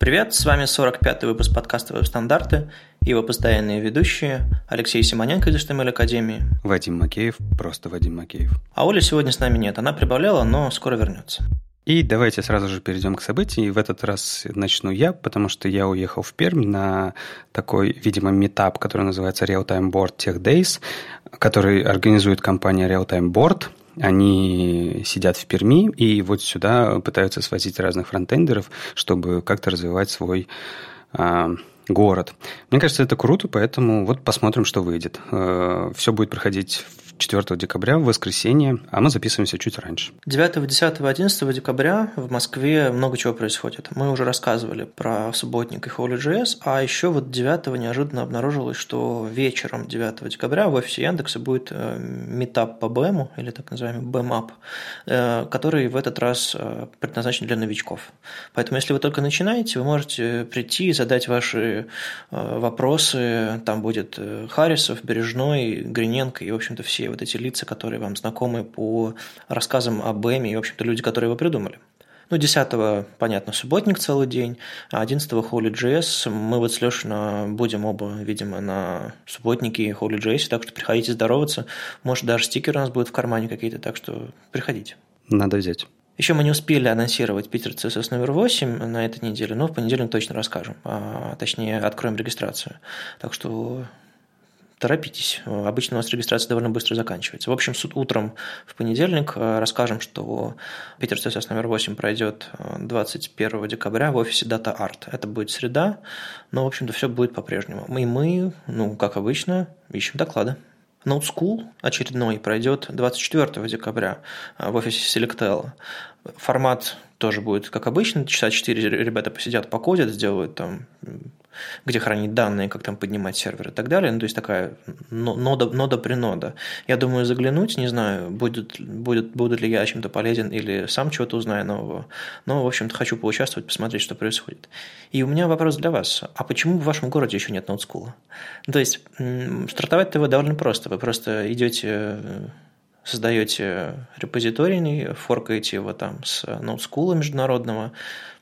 Привет, с вами 45-й выпуск подкаста «Веб-стандарты» и его постоянные ведущие Алексей Симоненко из HTML Академии. Вадим Макеев, просто Вадим Макеев. А Оля сегодня с нами нет, она прибавляла, но скоро вернется. И давайте сразу же перейдем к событию. И в этот раз начну я, потому что я уехал в Пермь на такой, видимо, метап, который называется Real Time Board Tech Days, который организует компания Real Time Board – они сидят в Перми и вот сюда пытаются свозить разных фронтендеров, чтобы как-то развивать свой а, город. Мне кажется, это круто, поэтому вот посмотрим, что выйдет. Э, Все будет проходить 4 декабря, в воскресенье, а мы записываемся чуть раньше. 9, 10, 11 декабря в Москве много чего происходит. Мы уже рассказывали про субботник и Holy.js, а еще вот 9 неожиданно обнаружилось, что вечером 9 декабря в офисе Яндекса будет э, метап по БЭМу, или так называемый БЭМАП, э, который в этот раз э, предназначен для новичков. Поэтому, если вы только начинаете, вы можете прийти и задать ваши вопросы. Там будет Харисов, Бережной, Гриненко и, в общем-то, все вот эти лица, которые вам знакомы по рассказам об Эми и, в общем-то, люди, которые его придумали. Ну, 10 понятно, субботник целый день, а 11 Holy JS. Мы вот с Лешей будем оба, видимо, на субботнике и Holy JS, так что приходите здороваться. Может, даже стикеры у нас будут в кармане какие-то, так что приходите. Надо взять. Еще мы не успели анонсировать Питер CSS номер 8 на этой неделе, но в понедельник точно расскажем. А, точнее, откроем регистрацию. Так что торопитесь. Обычно у нас регистрация довольно быстро заканчивается. В общем, суд утром в понедельник э, расскажем, что Питер CSS номер 8 пройдет 21 э, декабря в офисе Data Art. Это будет среда, но, в общем-то, все будет по-прежнему. И мы, ну, как обычно, ищем доклады. Note School очередной пройдет 24 декабря э, в офисе Selectel. Формат тоже будет как обычно, часа 4 ребята посидят, покодят, сделают там где хранить данные, как там поднимать сервер и так далее. Ну, то есть такая нода, нода при нода. Я думаю, заглянуть, не знаю, будет, будет, будет ли я чем-то полезен или сам чего-то узнаю нового. Но, в общем-то, хочу поучаствовать, посмотреть, что происходит. И у меня вопрос для вас. А почему в вашем городе еще нет ноутскула? Ну, то есть стартовать-то вы довольно просто. Вы просто идете создаете репозиторий, форкаете его там с ноутскула международного,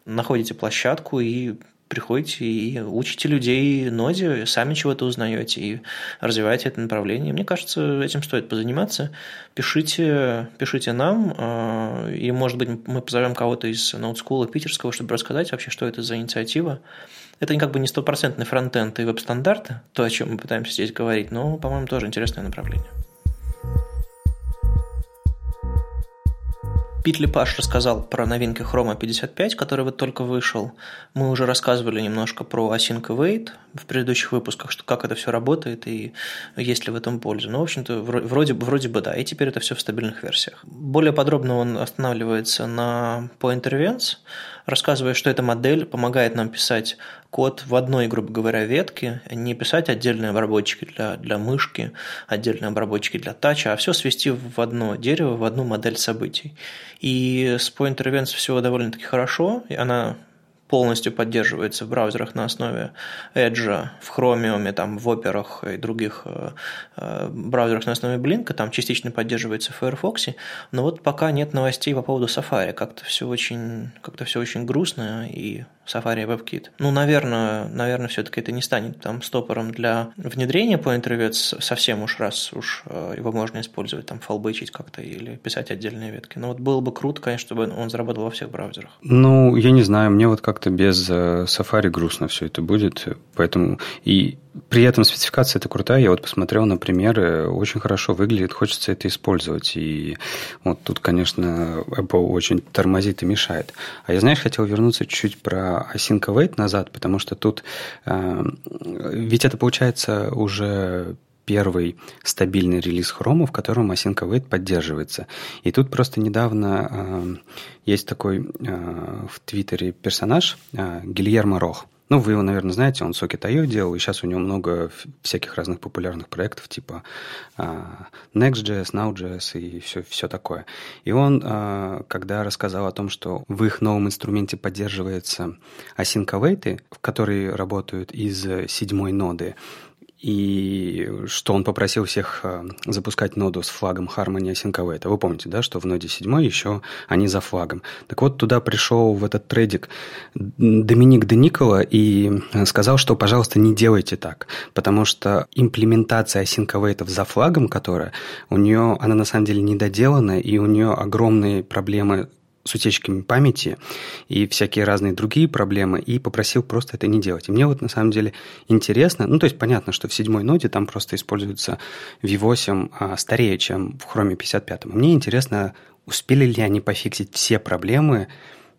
находите площадку и приходите и учите людей ноде, сами чего-то узнаете и развиваете это направление. Мне кажется, этим стоит позаниматься. Пишите, пишите нам, а, и, может быть, мы позовем кого-то из ноутскула питерского, чтобы рассказать вообще, что это за инициатива. Это как бы не стопроцентный фронтенд и веб-стандарты, то, о чем мы пытаемся здесь говорить, но, по-моему, тоже интересное направление. Питли Паш рассказал про новинки Chrome 55, который вот только вышел. Мы уже рассказывали немножко про Async Await в предыдущих выпусках, что как это все работает и есть ли в этом польза. Ну, в общем-то, вроде, вроде бы да, и теперь это все в стабильных версиях. Более подробно он останавливается на Point Events, рассказывая, что эта модель помогает нам писать код в одной, грубо говоря, ветке, не писать отдельные обработчики для, для мышки, отдельные обработчики для тача, а все свести в одно дерево, в одну модель событий. И с Point Events все довольно-таки хорошо, и она полностью поддерживается в браузерах на основе Edge, в Chromium, там, в операх и других э, э, браузерах на основе Blink, там частично поддерживается в Firefox, но вот пока нет новостей по поводу Safari, как-то все очень, как-то все очень грустно и Safari WebKit. Ну, наверное, наверное, все-таки это не станет там стопором для внедрения по интервью совсем уж раз уж э, его можно использовать, там фалбычить как-то или писать отдельные ветки. Но вот было бы круто, конечно, чтобы он заработал во всех браузерах. Ну, я не знаю, мне вот как-то без э, Safari грустно все это будет, поэтому и при этом спецификация это крутая. Я вот посмотрел на примеры, очень хорошо выглядит, хочется это использовать. И вот тут, конечно, Apple очень тормозит и мешает. А я, знаешь, хотел вернуться чуть про Async Await назад, потому что тут... Э, ведь это получается уже первый стабильный релиз Chrome, в котором Async Await поддерживается. И тут просто недавно э, есть такой э, в Твиттере персонаж э, Гильермо Рох. Ну, вы его, наверное, знаете, он Socket.io делал, и сейчас у него много всяких разных популярных проектов, типа uh, Next.js, Now.js и все, все такое. И он, uh, когда рассказал о том, что в их новом инструменте поддерживается async await, которые работают из седьмой ноды, и что он попросил всех э, запускать ноду с флагом Harmony Async Await. Вы помните, да, что в ноде 7 еще они за флагом. Так вот, туда пришел в этот трейдик Доминик Деникола и сказал, что, пожалуйста, не делайте так, потому что имплементация Async за флагом, которая у нее, она на самом деле недоделана, и у нее огромные проблемы с утечками памяти и всякие разные другие проблемы, и попросил просто это не делать. И мне вот на самом деле интересно, ну то есть понятно, что в седьмой ноде там просто используется V8 а, старее, чем в Chrome 55. Мне интересно, успели ли они пофиксить все проблемы,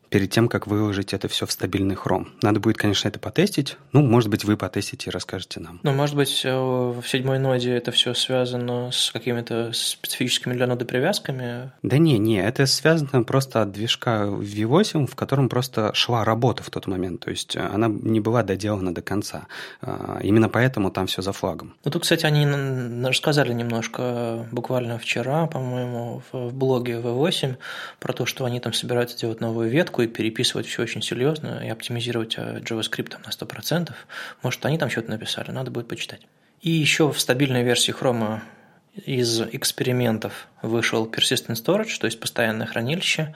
перед тем, как выложить это все в стабильный хром. Надо будет, конечно, это потестить. Ну, может быть, вы потестите и расскажете нам. Ну, может быть, э, в седьмой ноде это все связано с какими-то специфическими для ноды привязками? Да не, не, это связано просто от движка V8, в котором просто шла работа в тот момент. То есть э, она не была доделана до конца. А, именно поэтому там все за флагом. Ну, тут, кстати, они рассказали немножко буквально вчера, по-моему, в блоге V8 про то, что они там собираются делать новую ветку, и переписывать все очень серьезно и оптимизировать э, JavaScript на 100%. Может, они там что-то написали, надо будет почитать. И еще в стабильной версии Chrome из экспериментов вышел Persistent Storage, то есть постоянное хранилище.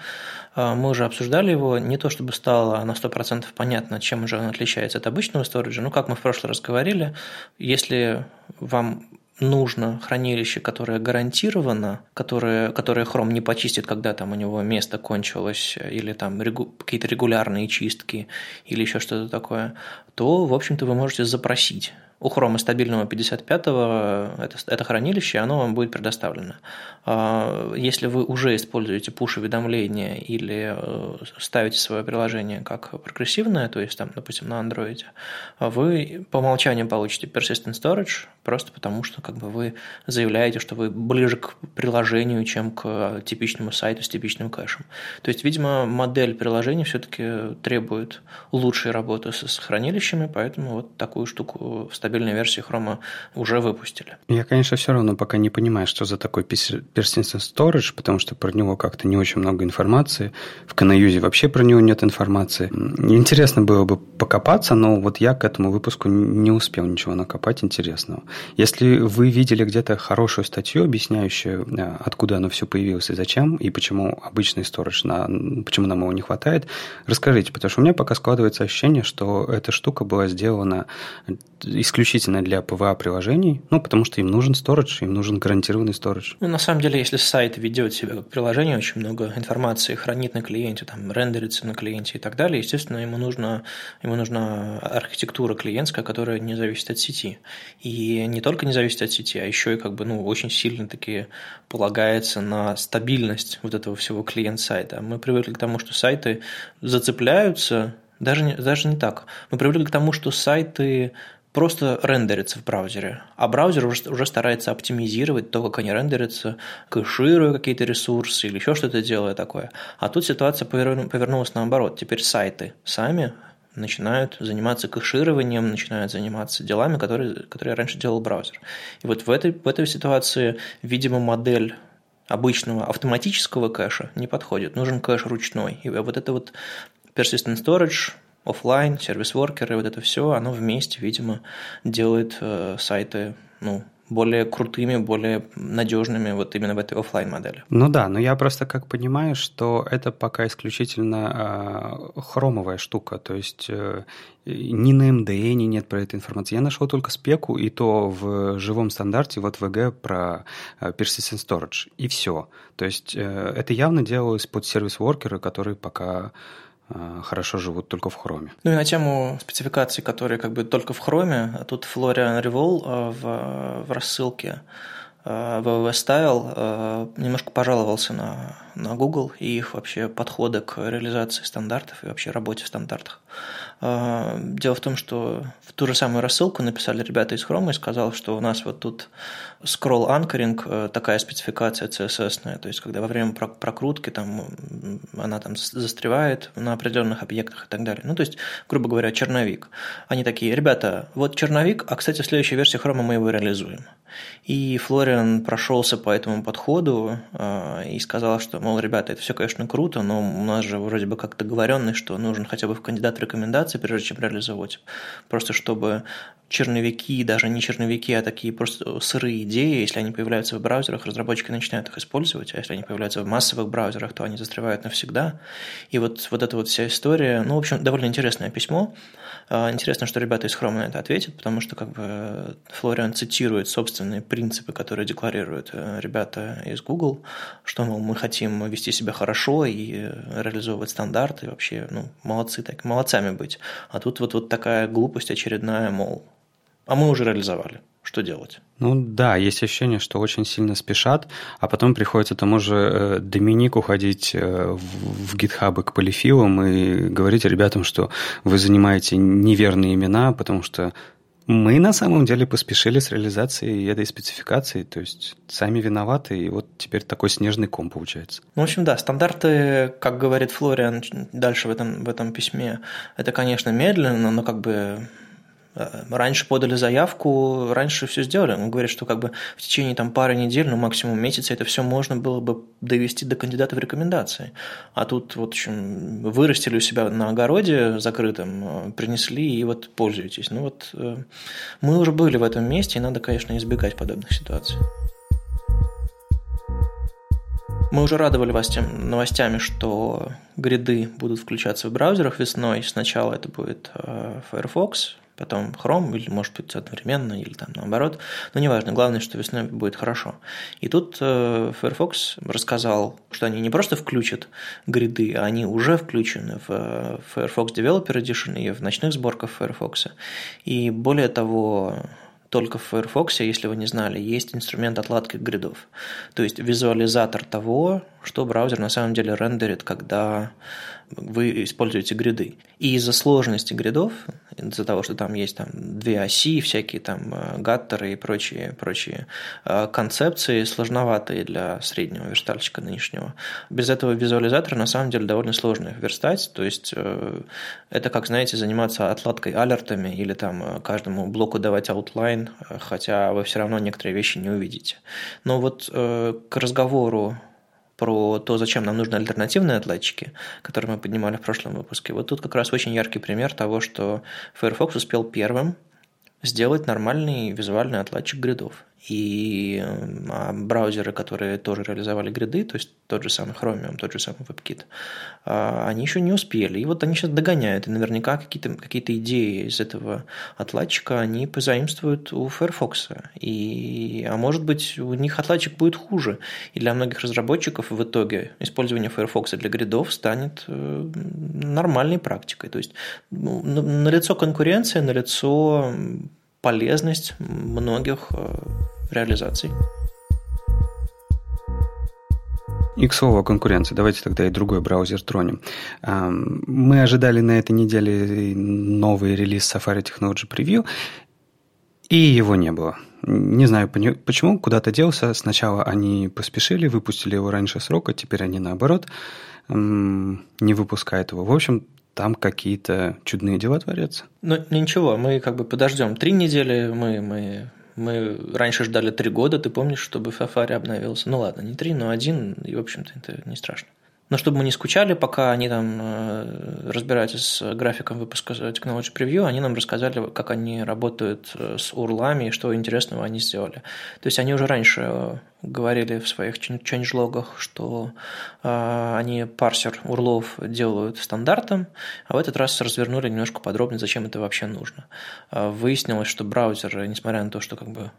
Э, мы уже обсуждали его, не то чтобы стало на 100% понятно, чем же он отличается от обычного сториджа, но как мы в прошлый раз говорили, если вам нужно хранилище, которое гарантировано, которое, которое Chrome не почистит, когда там у него место кончилось, или там регу, какие-то регулярные чистки, или еще что-то такое, то, в общем-то, вы можете запросить у Chrome стабильного 55-го это, это хранилище, оно вам будет предоставлено. А, если вы уже используете push-уведомления или э, ставите свое приложение как прогрессивное, то есть, там, допустим, на Android, вы по умолчанию получите persistent storage, просто потому что как бы, вы заявляете, что вы ближе к приложению, чем к типичному сайту с типичным кэшем. То есть, видимо, модель приложения все-таки требует лучшей работы с хранилищами, поэтому вот такую штуку в стабильной версии Chrome уже выпустили. Я, конечно, все равно пока не понимаю, что за такой Persistent Storage, потому что про него как-то не очень много информации. В Canаюзе вообще про него нет информации. Интересно было бы покопаться, но вот я к этому выпуску не успел ничего накопать интересного. Если вы видели где-то хорошую статью, объясняющую, э, откуда оно все появилось и зачем, и почему обычный storage, на, почему нам его не хватает, расскажите, потому что у меня пока складывается ощущение, что эта штука была сделана исключительно для PWA-приложений, ну, потому что им нужен storage, им нужен гарантированный storage. Ну, на самом деле, если сайт ведет себя как приложение, очень много информации хранит на клиенте, там, рендерится на клиенте и так далее, естественно, ему, нужно, ему нужна архитектура клиентская, которая не зависит от сети. И не только не зависит от сети, а еще и как бы, ну, очень сильно таки полагается на стабильность вот этого всего клиент-сайта. Мы привыкли к тому, что сайты зацепляются даже даже не так. Мы привыкли к тому, что сайты просто рендерится в браузере, а браузер уже, уже старается оптимизировать то, как они рендерятся, кэшируя какие-то ресурсы или еще что-то делая такое. А тут ситуация повернулась наоборот. Теперь сайты сами начинают заниматься кэшированием, начинают заниматься делами, которые, которые раньше делал браузер. И вот в этой, в этой ситуации, видимо, модель обычного автоматического кэша не подходит. Нужен кэш ручной. И вот это вот persistent storage, офлайн, сервис-воркеры, вот это все, оно вместе, видимо, делает э, сайты, ну, более крутыми, более надежными вот именно в этой офлайн модели. Ну да, но я просто как понимаю, что это пока исключительно э, хромовая штука, то есть э, ни на MDN нет про эту информацию. Я нашел только спеку, и то в живом стандарте, вот VG про э, Persistent Storage, и все. То есть э, это явно делалось под сервис-воркеры, которые пока хорошо живут только в хроме. Ну и на тему спецификаций, которые как бы только в хроме, а тут Florian Revol э, в, в рассылке www э, Style немножко пожаловался на, на Google и их вообще подходы к реализации стандартов и вообще работе в стандартах. Дело в том, что в ту же самую рассылку написали ребята из Chrome и сказал, что у нас вот тут scroll э, такая спецификация CSS, то есть когда во время прокрутки там, она там застревает на определенных объектах и так далее. Ну, то есть, грубо говоря, черновик. Они такие, ребята, вот черновик, а, кстати, в следующей версии Chrome мы его реализуем. И Флориан прошелся по этому подходу э, и сказал, что, мол, ребята, это все, конечно, круто, но у нас же вроде бы как договоренность, что нужен хотя бы в кандидат рекомендации, прежде чем реализовать. Просто чтобы черновики, даже не черновики, а такие просто сырые идеи, если они появляются в браузерах, разработчики начинают их использовать, а если они появляются в массовых браузерах, то они застревают навсегда. И вот, вот эта вот вся история, ну, в общем, довольно интересное письмо. А, интересно, что ребята из Chrome на это ответят, потому что как бы Флориан цитирует собственные принципы, которые декларируют э, ребята из Google, что, мол, мы хотим вести себя хорошо и реализовывать стандарты, вообще, ну, молодцы, так, молодцами быть. А тут вот, вот такая глупость очередная, мол, а мы уже реализовали. Что делать? Ну да, есть ощущение, что очень сильно спешат, а потом приходится тому же э, Доминику ходить э, в гитхабы к полифилам и говорить ребятам, что вы занимаете неверные имена, потому что мы на самом деле поспешили с реализацией этой спецификации, то есть сами виноваты, и вот теперь такой снежный ком получается. Ну, в общем, да, стандарты, как говорит Флориан дальше в этом, в этом письме, это, конечно, медленно, но как бы раньше подали заявку, раньше все сделали. Он говорит, что как бы в течение там, пары недель, ну максимум месяца, это все можно было бы довести до кандидата в рекомендации. А тут вот в общем, вырастили у себя на огороде закрытым, э, принесли и вот пользуетесь. Ну вот э, мы уже были в этом месте, и надо, конечно, избегать подобных ситуаций. Мы уже радовали вас тем новостями, что гриды будут включаться в браузерах весной. Сначала это будет Firefox, потом Chrome, или может быть одновременно, или там наоборот. Но неважно, главное, что весной будет хорошо. И тут э, Firefox рассказал, что они не просто включат гриды, а они уже включены в э, Firefox Developer Edition и в ночных сборках Firefox. И более того, только в Firefox, если вы не знали, есть инструмент отладки гридов. То есть визуализатор того, что браузер на самом деле рендерит, когда вы используете grid ы. И из-за сложности grid ов, из-за того, что там есть там две оси, всякие там э, gutter ы и прочие, прочие э, концепции, сложноватые для среднего верстальщика нынешнего, без этого визуализатора на самом деле довольно сложно верстать. То есть э, это как, знаете, заниматься отладкой alert ами или там каждому блоку давать outline, хотя вы все равно некоторые вещи не увидите. Но вот к разговору про то, зачем нам нужны альтернативные отладчики, которые мы поднимали в прошлом выпуске. Вот тут как раз очень яркий пример того, что Firefox успел первым сделать нормальный визуальный отладчик гридов. И а браузеры, которые тоже реализовали гриды, то есть тот же самый Chromium, тот же самый WebKit, а, они еще не успели. И вот они сейчас догоняют. И наверняка какие-то какие идеи из этого отладчика они позаимствуют у Firefox. И, а может быть, у них отладчик будет хуже. И для многих разработчиков в итоге использование Firefox для гридов станет э, нормальной практикой. То есть ну, налицо конкуренция, налицо полезность многих э, реализаций. И к слову о конкуренции, давайте тогда и другой браузер тронем. Мы ожидали на этой неделе новый релиз Safari Technology Preview, и его не было. Не знаю почему, куда-то делся. Сначала они поспешили, выпустили его раньше срока, теперь они наоборот не выпускают его. В общем, там какие-то чудные дела творятся. Ну, ничего, мы как бы подождем три недели, мы, мы, мы раньше ждали три года, ты помнишь, чтобы Safari обновился? Ну ладно, не три, но один, и, в общем-то, это не страшно. Но чтобы мы не скучали, пока они там э, разбираются с графиком выпуска Technology Preview, они нам рассказали, как они работают э, с урлами и что интересного они сделали. То есть они уже раньше э, говорили в своих change-логах, что они парсер урлов делают стандартом, а в этот раз развернули немножко подробнее, зачем это вообще нужно. Выяснилось, что браузеры, несмотря на то, что как бы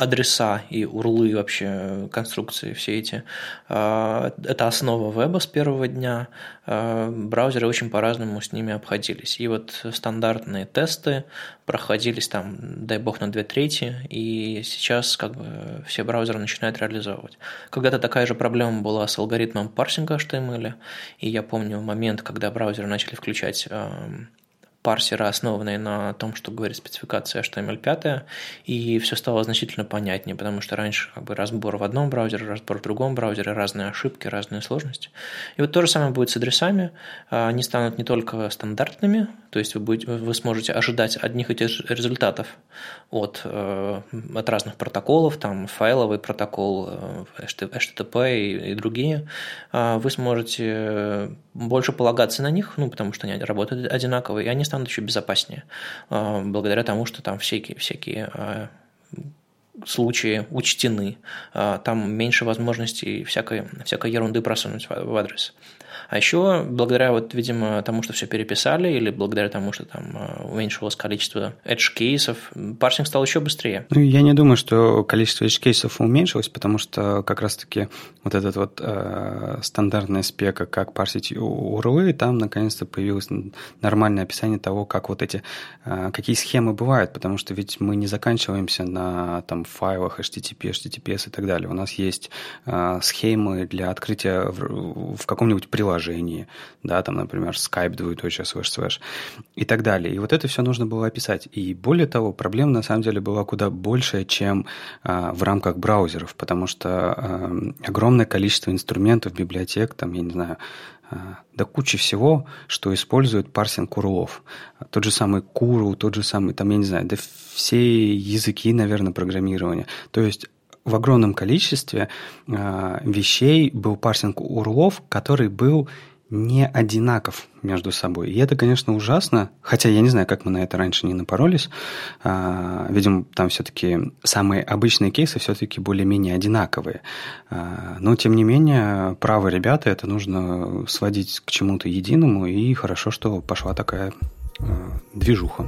адреса и урлы вообще конструкции все эти. А, это основа веба с первого дня. А, браузеры очень по-разному с ними обходились. И вот стандартные тесты проходились там, дай бог, на две трети, и сейчас как бы все браузеры начинают реализовывать. Когда-то такая же проблема была с алгоритмом парсинга HTML, и я помню момент, когда браузеры начали включать парсеры, основанные на том, что говорит спецификация HTML5, и все стало значительно понятнее, потому что раньше как бы разбор в одном браузере, разбор в другом браузере, разные ошибки, разные сложности. И вот то же самое будет с адресами. Они станут не только стандартными, то есть вы, будете, вы сможете ожидать одних и тех же результатов от, э, от разных протоколов, там файловый протокол, HTTP э, и, и другие. А, вы сможете больше полагаться на них, ну, потому что они работают одинаково, и они станут еще безопаснее, благодаря тому, что там всякие, всякие случаи учтены, там меньше возможностей всякой, всякой ерунды просунуть в адрес. А еще благодаря, вот, видимо, тому, что все переписали, или благодаря тому, что там э, уменьшилось количество edge-кейсов, парсинг стал еще быстрее. Ну, я не думаю, что количество edge-кейсов уменьшилось, потому что как раз-таки вот этот вот э, стандартная спека, как парсить URL, там наконец-то появилось нормальное описание того, как вот эти, э, какие схемы бывают, потому что ведь мы не заканчиваемся на там файлах HTTP, HTTPS и так далее. У нас есть э, схемы для открытия в, в каком-нибудь приложении, приложении, да, там, например, Skype двоеточие слэш слэш и так далее. И вот это все нужно было описать. И более того, проблема на самом деле была куда больше, чем а, в рамках браузеров, потому что а, огромное количество инструментов, библиотек, там, я не знаю, а, да куча всего, что использует парсинг урлов. Тот же самый Куру, тот же самый, там, я не знаю, да все языки, наверное, программирования. То есть в огромном количестве э, вещей был парсинг урлов, который был не одинаков между собой. И это, конечно, ужасно, хотя я не знаю, как мы на это раньше не напоролись. А, видимо, там все-таки самые обычные кейсы все-таки более-менее одинаковые. А, но, тем не менее, правы ребята, это нужно сводить к чему-то единому, и хорошо, что пошла такая а, движуха.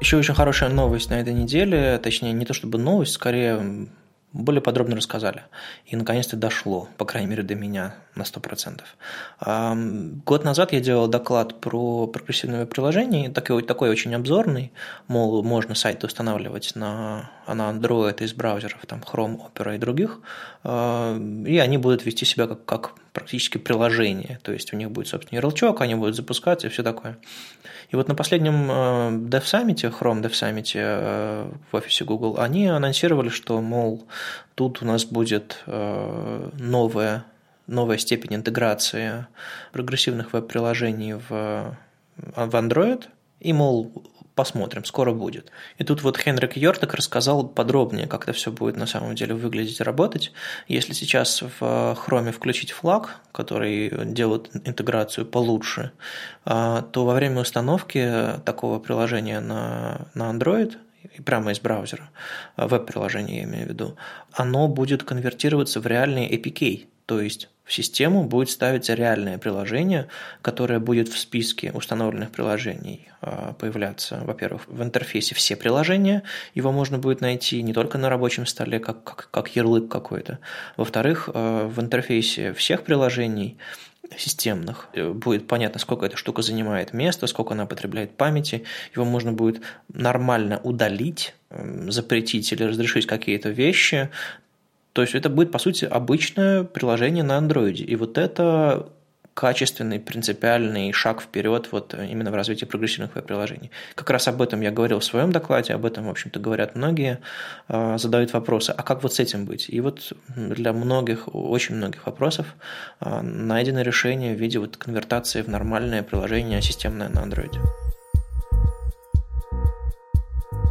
Еще очень хорошая новость на этой неделе, точнее, не то чтобы новость, скорее более подробно рассказали. И наконец-то дошло, по крайней мере, до меня на 100%. Год назад я делал доклад про прогрессивное приложение, такой, такой очень обзорный, мол, можно сайты устанавливать на, на Android из браузеров, там Chrome, Opera и других, и они будут вести себя как, как практически приложение, то есть у них будет собственный ярлычок, они будут запускаться и все такое. И вот на последнем Dev Summit, Chrome Dev Summit в офисе Google, они анонсировали, что, мол, тут у нас будет новая, новая степень интеграции прогрессивных веб-приложений в, в Android, и, мол, посмотрим, скоро будет. И тут вот Хенрик Йортак рассказал подробнее, как это все будет на самом деле выглядеть и работать. Если сейчас в Chrome включить флаг, который делает интеграцию получше, а, то во время установки такого приложения на, на Android прямо из браузера, веб-приложение я имею в виду, оно будет конвертироваться в реальный APK, то есть в систему будет ставиться реальное приложение, которое будет в списке установленных приложений а, появляться, во-первых, в интерфейсе все приложения, его можно будет найти не только на рабочем столе, как, как, как ярлык какой-то. Во-вторых, а, в интерфейсе всех приложений системных. Э, будет понятно, сколько эта штука занимает места, сколько она потребляет памяти. Его можно будет нормально удалить, запретить или разрешить какие-то вещи, то есть это будет, по сути, обычное приложение на андроиде. И вот это качественный, принципиальный шаг вперед вот именно в развитии прогрессивных веб-приложений. Как раз об этом я говорил в своем докладе, об этом, в общем-то, говорят многие, а, задают вопросы, а как вот с этим быть? И вот для многих, очень многих вопросов а, найдено решение в виде вот конвертации в нормальное приложение системное на андроиде.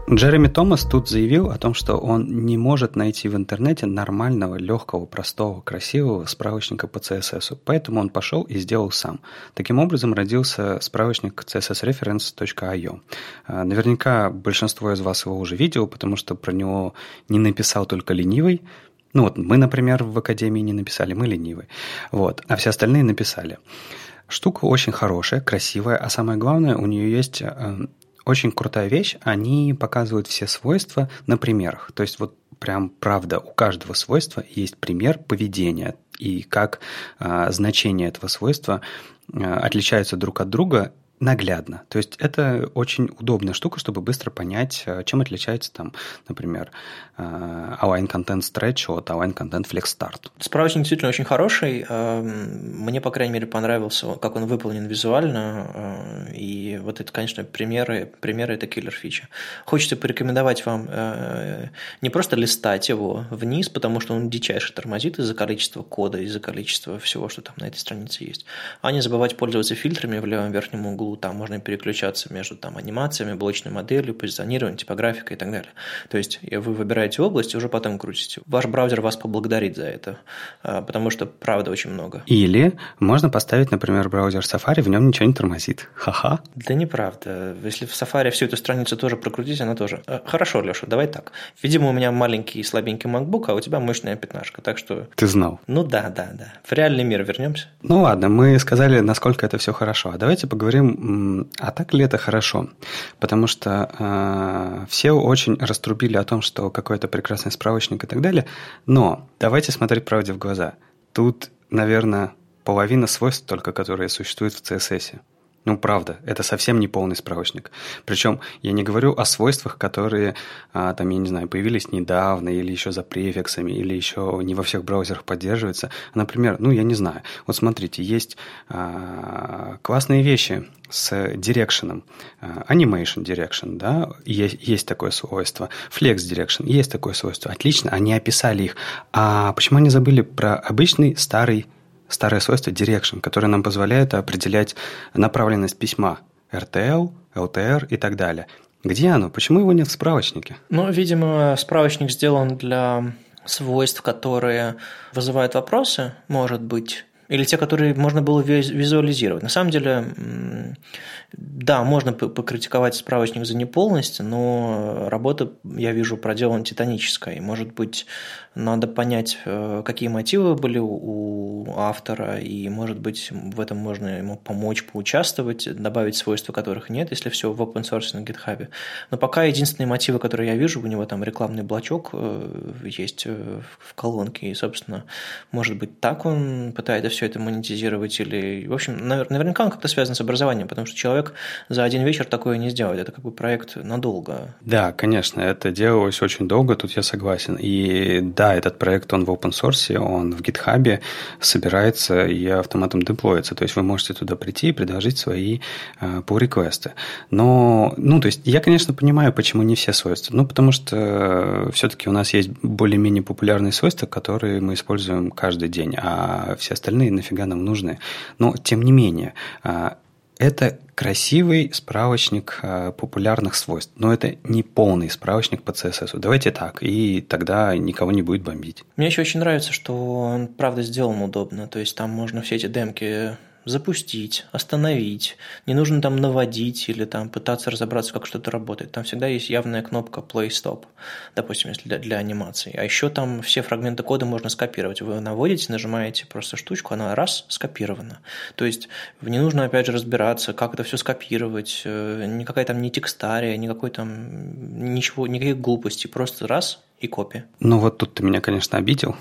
Джереми Томас тут заявил о том, что он не может найти в интернете нормального, легкого, простого, красивого справочника по CSS, поэтому он пошел и сделал сам. Таким образом родился справочник cssreference.io. А, наверняка большинство из вас его уже видел, потому что про него не написал только ленивый, ну вот мы, например, в Академии не написали, мы ленивые. Вот, а все остальные написали. Штука очень хорошая, красивая, а самое главное, у нее есть э, очень крутая вещь, они показывают все свойства на примерах. То есть вот прям правда, у каждого свойства есть пример поведения и как а, значение этого свойства а, отличаются друг от друга наглядно. То есть это очень удобная штука, чтобы быстро понять, э, чем отличается там, например, э, Align Content Stretch от Align Content Flex Start. Справочник действительно очень хороший. Эм, мне, по крайней мере, понравился, как он выполнен визуально. Э, и вот это, конечно, примеры, примеры это киллер фича. Хочется порекомендовать вам не просто листать его вниз, потому что он дичайше тормозит из-за количества кода, из-за количества всего, что там на этой странице есть, а не забывать пользоваться фильтрами в левом верхнем углу что там можно переключаться между там, анимациями, блочной моделью, позиционированием, типографикой и так далее. То есть вы выбираете область и уже потом крутите. Ваш браузер вас поблагодарит за это, а, потому что правда очень много. Или можно поставить, например, браузер Safari, в нем ничего не тормозит. Ха-ха. Да неправда. Если в Safari всю эту страницу тоже прокрутить, она тоже. А, хорошо, Леша, давай так. Видимо, у меня маленький и слабенький MacBook, а у тебя мощная пятнашка, так что... Ты знал. Ну да, да, да. В реальный мир вернемся. Ну ладно, мы сказали, насколько это все хорошо. А давайте поговорим, а так ли это хорошо? Потому что э, все очень раструбили о том, что какой-то прекрасный справочник и так далее. Но давайте смотреть правде в глаза. Тут, наверное, половина свойств только, которые существуют в CSS. Ну, правда, это совсем не полный справочник. Причем я не говорю о свойствах, которые, а, там, я не знаю, появились недавно, или еще за префиксами, или еще не во всех браузерах поддерживаются. Например, ну, я не знаю. Вот смотрите, есть а, классные вещи с direction, а, animation direction, да, есть, есть такое свойство, flex direction, есть такое свойство. Отлично, они описали их. А почему они забыли про обычный старый старое свойство direction, которое нам позволяет определять направленность письма RTL, LTR и так далее. Где оно? Почему его нет в справочнике? Ну, видимо, справочник сделан для свойств, которые вызывают вопросы, может быть, или те, которые можно было визуализировать. На самом деле, да, можно покритиковать справочник за неполность, но работа, я вижу, проделана титаническая. И, может быть, надо понять, э, какие мотивы были у автора, и, может быть, в этом можно ему помочь, поучаствовать, добавить свойства, которых нет, если все в open source на GitHub. Но пока единственные мотивы, которые я вижу, у него там рекламный блочок э, есть э, в колонке, и, собственно, может быть, так он пытается все это монетизировать, или, в общем, наверняка он как-то связан с образованием, потому что человек за один вечер такое не сделает, это как бы проект надолго. Да, конечно, это делалось очень долго, тут я согласен. И да, этот проект, он в open source, он в GitHub собирается и автоматом деплоится. То есть вы можете туда прийти и предложить свои uh, pull реквесты Но, ну, то есть я, конечно, понимаю, почему не все свойства. Ну, потому что все-таки у нас есть более-менее популярные свойства, которые мы используем каждый день, а все остальные нафига нам нужны. Но, тем не менее, а, это красивый справочник э, популярных свойств, но это не полный справочник по CSS. Давайте так, и тогда никого не будет бомбить. Мне еще очень нравится, что он правда сделан удобно. То есть там можно все эти демки запустить, остановить. Не нужно там наводить или там пытаться разобраться, как что-то работает. Там всегда есть явная кнопка play stop, допустим, если для, для анимации. А еще там все фрагменты кода можно скопировать. Вы наводите, нажимаете просто штучку, она раз скопирована. То есть не нужно опять же разбираться, как это все скопировать, э, никакая там не текстария, никакой там ничего, никаких глупостей, просто раз и копия. Ну вот тут ты меня, конечно, обидел,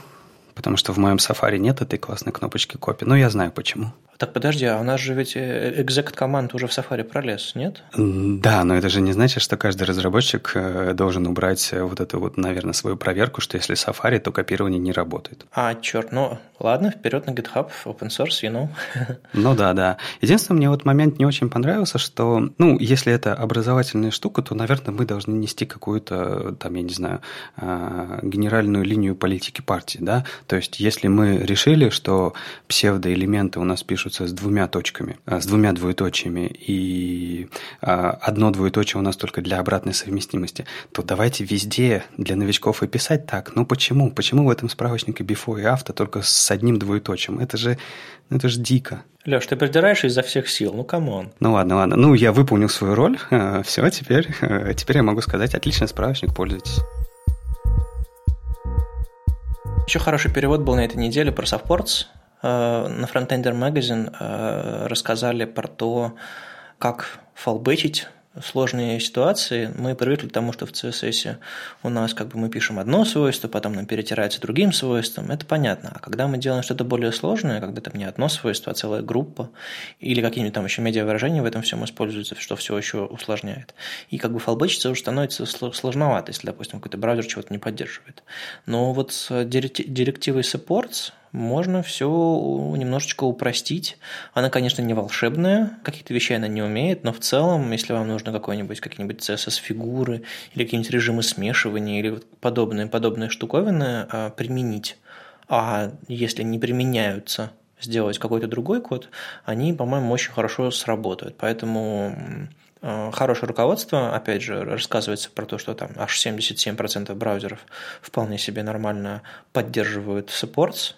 потому что в моем Safari нет этой классной кнопочки копии, но я знаю почему. Так подожди, а у нас же ведь exec э, команд уже в Safari пролез, нет? Да, но это же не значит, что каждый разработчик э, должен убрать э, вот эту вот, наверное, свою проверку, что если Safari, то копирование не работает. А, черт, ну ладно, вперед на GitHub, open source, you know. Ну да, да. Единственное, мне вот момент не очень понравился, что, ну, если это образовательная штука, то, наверное, мы должны нести какую-то, там, я не знаю, а, генеральную линию политики партии, да? То есть, если мы решили, что псевдоэлементы у нас пишут пишутся с двумя точками, а, с двумя двоеточиями, и а, одно двоеточие у нас только для обратной совместимости, то давайте везде для новичков и писать так. Ну почему? Почему в этом справочнике before и after только с одним двоеточием? Это же, ну, это же дико. Леш, ты придираешь изо всех сил, ну come on. Ну ладно, ладно. Ну, я выполнил свою роль. Все, теперь, теперь я могу сказать, отличный справочник, пользуйтесь. Еще хороший перевод был на этой неделе про supports. Э, на Frontender Magazine э, рассказали про то, как фалбетить сложные ситуации. Мы привыкли к тому, что в CSS у нас как бы мы пишем одно свойство, потом нам перетирается другим свойством. Это понятно. А когда мы делаем что-то более сложное, когда там не одно свойство, а целая группа, или какие-нибудь там еще медиа-выражения в этом всем используются, что все еще усложняет. И как бы фалбечиться уже становится сложновато, если, допустим, какой-то браузер чего-то не поддерживает. Но вот с директивой supports можно все немножечко упростить. Она, конечно, не волшебная, каких-то вещей она не умеет, но в целом, если вам нужно какой-нибудь, какие-нибудь CSS-фигуры или какие-нибудь режимы смешивания или подобные, подобные штуковины а, применить, а если не применяются сделать какой-то другой код, они, по-моему, очень хорошо сработают. Поэтому хорошее руководство, опять же, рассказывается про то, что там аж 77% браузеров вполне себе нормально поддерживают supports,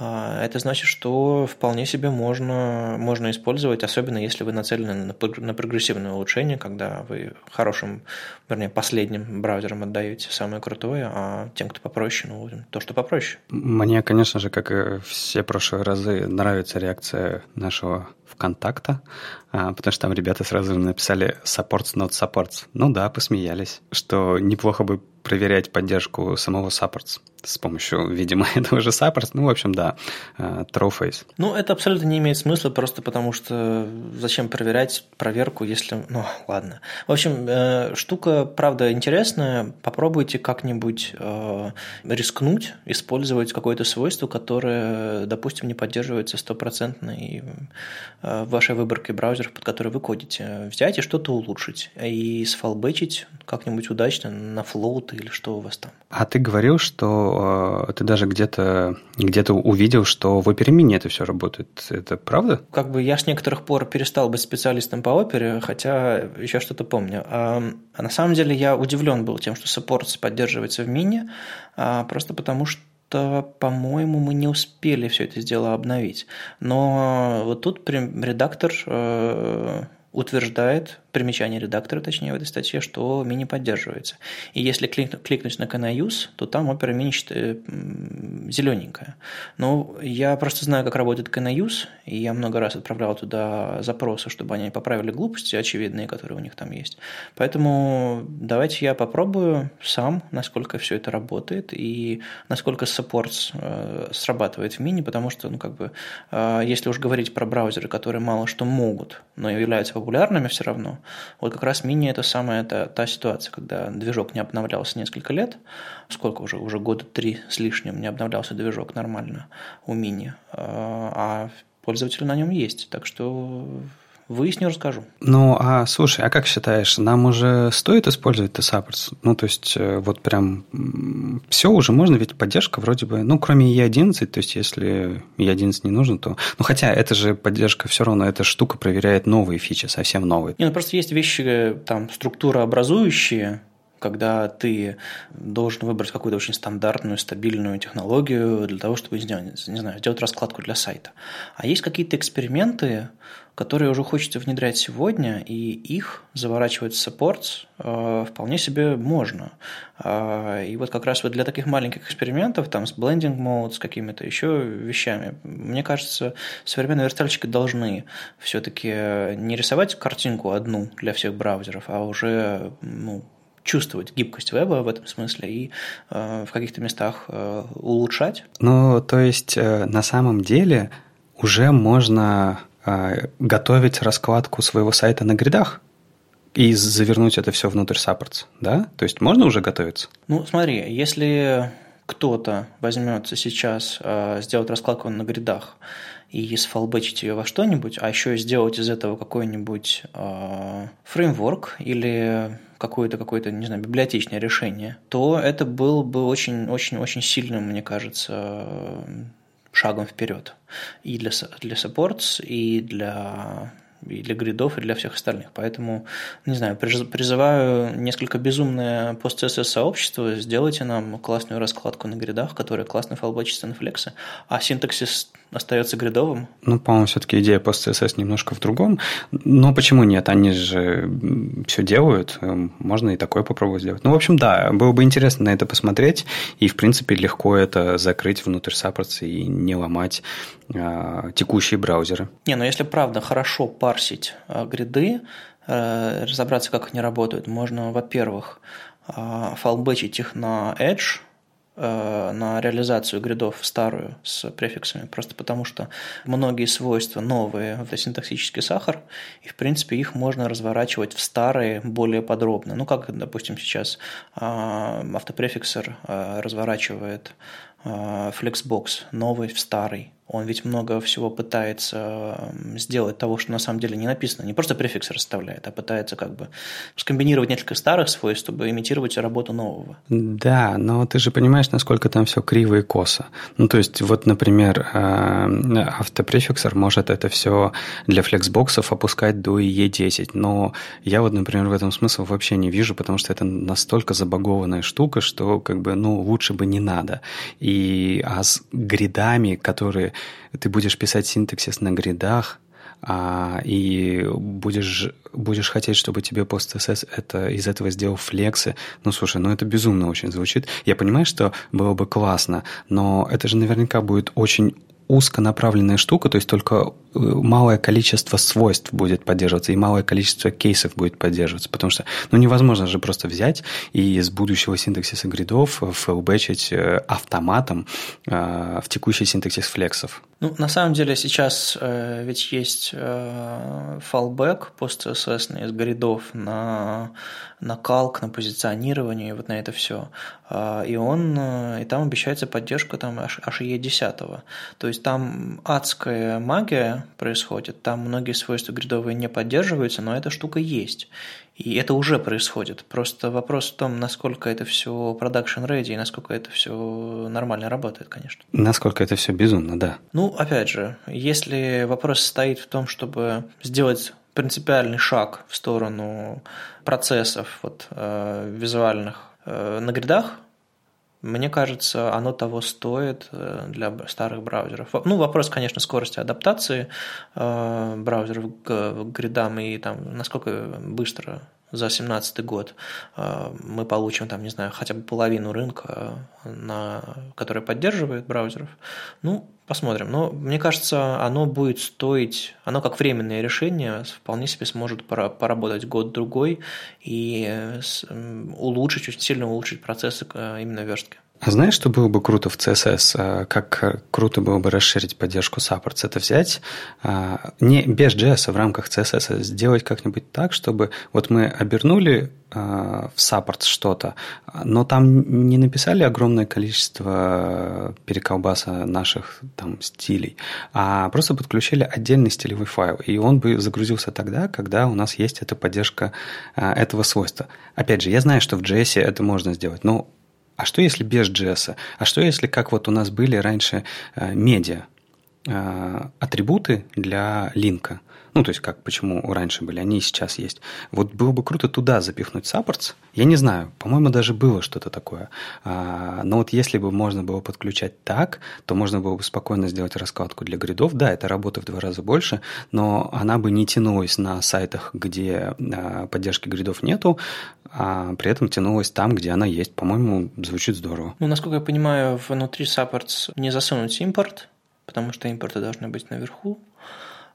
а, это значит, что вполне себе можно, можно использовать, особенно если вы нацелены на, на прогрессивное улучшение, когда вы хорошим, вернее, последним браузером отдаете самое крутое, а тем, кто попроще, ну, то, что попроще. Мне, конечно же, как и все прошлые разы, нравится реакция нашего ВКонтакта, а, потому что там ребята сразу написали supports not supports. Ну да, посмеялись, что неплохо бы проверять поддержку самого supports с помощью, видимо, этого же supports. Ну, в общем, да, э, Trollface. Ну, это абсолютно не имеет смысла, просто потому что зачем проверять проверку, если... Ну, ладно. В общем, э, штука, правда, интересная. Попробуйте как-нибудь э, рискнуть, использовать какое-то свойство, которое, допустим, не поддерживается стопроцентно в вашей выборке браузеров, под которые вы кодите. Взять и что-то улучшить. И сфалбечить как-нибудь удачно на float или что у вас там. А ты говорил, что э, ты даже где-то где увидел, что в Opera Mini это все работает. Это правда? Как бы я с некоторых пор перестал быть специалистом по опере, хотя еще что-то помню. А, а на самом деле я удивлен был тем, что Supports поддерживается в мини, а, просто потому что по-моему, мы не успели все это дело обновить. Но вот тут редактор э, утверждает, примечание редактора, точнее, в этой статье, что мини поддерживается. И если кликнуть на Can Use, то там опера мини зелененькая. Но я просто знаю, как работает Can Use, и я много раз отправлял туда запросы, чтобы они поправили глупости очевидные, которые у них там есть. Поэтому давайте я попробую сам, насколько все это работает, и насколько supports э, срабатывает в мини, потому что, ну, как бы, э, если уж говорить про браузеры, которые мало что могут, но являются популярными все равно, вот как раз мини – это самая та, та ситуация, когда движок не обновлялся несколько лет, сколько уже, уже года три с лишним не обновлялся движок нормально у мини, а, а пользователи на нем есть, так что Выясню, расскажу. Ну, а слушай, а как считаешь, нам уже стоит использовать T-Supports? Ну, то есть, э, вот прям все уже можно, ведь поддержка вроде бы, ну, кроме E11, то есть, если E11 не нужно, то... Ну, хотя это же поддержка все равно, эта штука проверяет новые фичи, совсем новые. Не, ну, просто есть вещи, там, структурообразующие, когда ты должен выбрать какую-то очень стандартную, стабильную технологию для того, чтобы сделать, не знаю, сделать раскладку для сайта. А есть какие-то эксперименты, которые уже хочется внедрять сегодня, и их заворачивать в supports э, вполне себе можно. Э, и вот как раз вот для таких маленьких экспериментов, там с blending mode, с какими-то еще вещами, мне кажется, современные верстальщики должны все-таки не рисовать картинку одну для всех браузеров, а уже ну, чувствовать гибкость веба в этом смысле и э, в каких-то местах э, улучшать. Ну, то есть э, на самом деле уже можно готовить раскладку своего сайта на гридах и завернуть это все внутрь Supports, да? То есть можно уже готовиться? Ну, смотри, если кто-то возьмется сейчас э, сделать раскладку на гридах и сфалбечить ее во что-нибудь, а еще сделать из этого какой-нибудь э, фреймворк или какое-то, какое-то, не знаю, библиотечное решение, то это было бы очень-очень-очень сильным, мне кажется, шагом вперед. И для, для supports, и для и для гридов, и для всех остальных. Поэтому, не знаю, призываю несколько безумное пост сообщество, сделайте нам классную раскладку на гридах, которая классно фалбачится на флексы, а синтаксис остается гридовым. Ну, по-моему, все-таки идея PostCSS немножко в другом. Но почему нет? Они же все делают. Можно и такое попробовать сделать. Ну, в общем, да, было бы интересно на это посмотреть. И, в принципе, легко это закрыть внутрь Supports и не ломать а, текущие браузеры. Не, ну если правда хорошо парсить а, гриды, а, разобраться, как они работают, можно, во-первых, а, фалбечить их на Edge, Э, на реализацию гридов старую с префиксами, просто потому что многие свойства новые в синтаксический сахар, и в принципе их можно разворачивать в старые более подробно. Ну, как, допустим, сейчас э, автопрефиксер э, разворачивает Flexbox новый в старый, Он ведь много всего пытается сделать того, что на самом деле не написано. Не просто префиксы расставляет, а пытается как бы скомбинировать несколько старых свойств, чтобы имитировать работу нового. Да, но ты же понимаешь, насколько там все криво и косо. Ну, то есть, вот, например, э, автопрефиксер может это все для флексбоксов опускать до IE10, но я вот, например, в этом смысл вообще не вижу, потому что это настолько забагованная штука, что как бы, ну, лучше бы не надо. И а с гридами, которые ты будешь писать синтаксис на гридах, а, и будешь, будешь хотеть, чтобы тебе PostSS это, из этого сделал флексы. Ну, слушай, ну это безумно очень звучит. Я понимаю, что было бы классно, но это же наверняка будет очень узконаправленная штука, то есть только э, малое количество свойств будет поддерживаться и малое количество кейсов будет поддерживаться, потому что ну, невозможно же просто взять и из будущего синтаксиса гридов флбэчить э, автоматом э, в текущий синтаксис флексов. Ну, на самом деле сейчас э, ведь есть э, fallback post-CSS из гридов на, на калк, на позиционирование, вот на это все. Э, и он, э, и там обещается поддержка там аж, аж E10. То есть там адская магия происходит, там многие свойства гридовые не поддерживаются, но эта штука есть. И это уже происходит. Просто вопрос в том, насколько это все продакшн ready и насколько это все нормально работает, конечно. Насколько это все безумно, да. Ну, опять же, если вопрос стоит в том, чтобы сделать принципиальный шаг в сторону процессов вот, э, визуальных э, на гридах, мне кажется, оно того стоит э, для старых браузеров. Ну, вопрос, конечно, скорости адаптации э, браузеров к гридам и там, насколько быстро за 2017 год э, мы получим, там, не знаю, хотя бы половину рынка, на, который поддерживает браузеров. Ну, посмотрим. Но мне кажется, оно будет стоить, оно как временное решение вполне себе сможет поработать год-другой и улучшить, очень сильно улучшить процессы именно верстки. А знаешь, что было бы круто в CSS? А, как круто было бы расширить поддержку Supports? Это взять а, не без JS, а в рамках CSS сделать как-нибудь так, чтобы вот мы обернули в Supports что-то, но там не написали огромное количество переколбаса наших там стилей, а просто подключили отдельный стилевой файл, и он бы загрузился тогда, когда у нас есть эта поддержка этого свойства. Опять же, я знаю, что в JS это можно сделать, но а что если без JS? А что если, как вот у нас были раньше э, медиа, э, атрибуты для линка? Ну, то есть, как, почему раньше были, они и сейчас есть. Вот было бы круто туда запихнуть supports. Я не знаю, по-моему, даже было что-то такое. А, но вот если бы можно было подключать так, то можно было бы спокойно сделать раскладку для grid ов. Да, это работа в два раза больше, но она бы не тянулась на сайтах, где а, поддержки grid ов нету, а при этом тянулась там, где она есть. По-моему, звучит здорово. Ну, насколько я понимаю, внутри supports не засунуть импорт, потому что импорты должны быть наверху.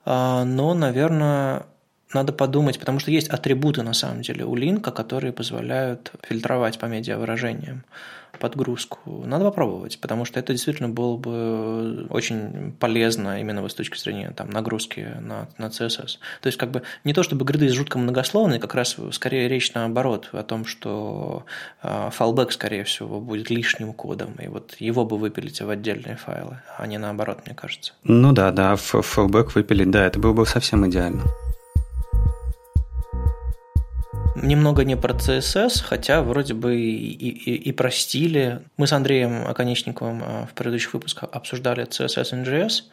А, но, наверное, надо подумать, потому что есть атрибуты на самом деле у линка, которые позволяют фильтровать по медиавыражениям подгрузку. Надо попробовать, потому что это действительно было бы очень полезно именно с точки зрения там, нагрузки на, на CSS. То есть, как бы не то чтобы гриды жутко многословные, как раз скорее речь наоборот о том, что э, fallback, скорее всего, будет лишним кодом, и вот его бы выпилить в отдельные файлы, а не наоборот, мне кажется. Ну да, да, fallback выпилить, да, это было бы совсем идеально. Немного не про CSS, хотя вроде бы и, и, и про стили. Мы с Андреем Оконечниковым э, в предыдущих выпусках обсуждали CSS и а,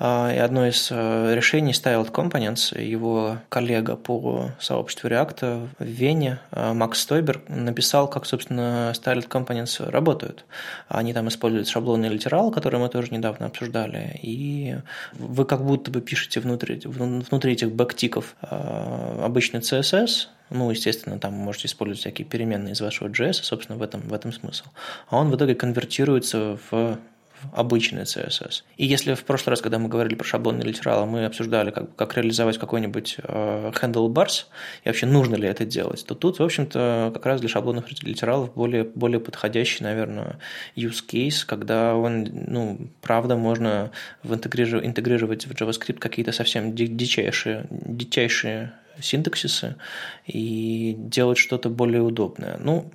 и одно из э, решений Styled Components, его коллега по сообществу React в Вене, э, Макс Стойбер, написал, как, собственно, Styled Components работают. Они там используют шаблонный литерал, который мы тоже недавно обсуждали, и вы как будто бы пишете внутри, внутри этих бэктиков э, обычный CSS, ну, естественно, там можете использовать всякие переменные из вашего JS, собственно, в этом, в этом смысл. А он в итоге конвертируется в обычный CSS. И если в прошлый раз, когда мы говорили про шаблонные литералы, мы обсуждали, как, как реализовать какой-нибудь э, handlebars и вообще нужно ли это делать, то тут, в общем-то, как раз для шаблонных литералов более, более подходящий, наверное, use case, когда он, ну, правда, можно в интегрировать, в JavaScript какие-то совсем дичайшие, дичайшие синтаксисы и делать что-то более удобное. Ну,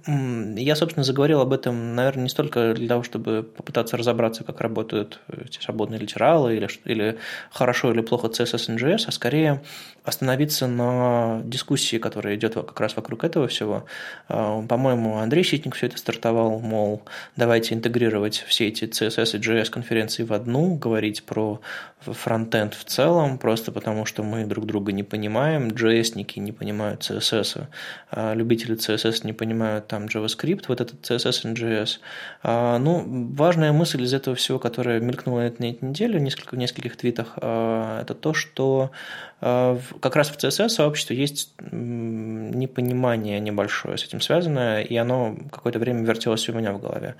я, собственно, заговорил об этом, наверное, не столько для того, чтобы попытаться разобраться, как работают эти свободные литералы или, или хорошо или плохо CSS и NGS, а скорее остановиться на дискуссии, которая идет как раз вокруг этого всего. А, по-моему, Андрей Щитник все это стартовал, мол, давайте интегрировать все эти CSS и JS конференции в одну, говорить про фронтенд в целом, просто потому что мы друг друга не понимаем, JS-ники не понимают CSS, а любители CSS не понимают там JavaScript, вот этот CSS и JS. А, ну, важная мысль из этого всего, которая мелькнула на этой неделе в, несколько, в нескольких твитах, это то, что как раз в CSS-сообществе есть непонимание небольшое с этим связанное, и оно какое-то время вертелось у меня в голове.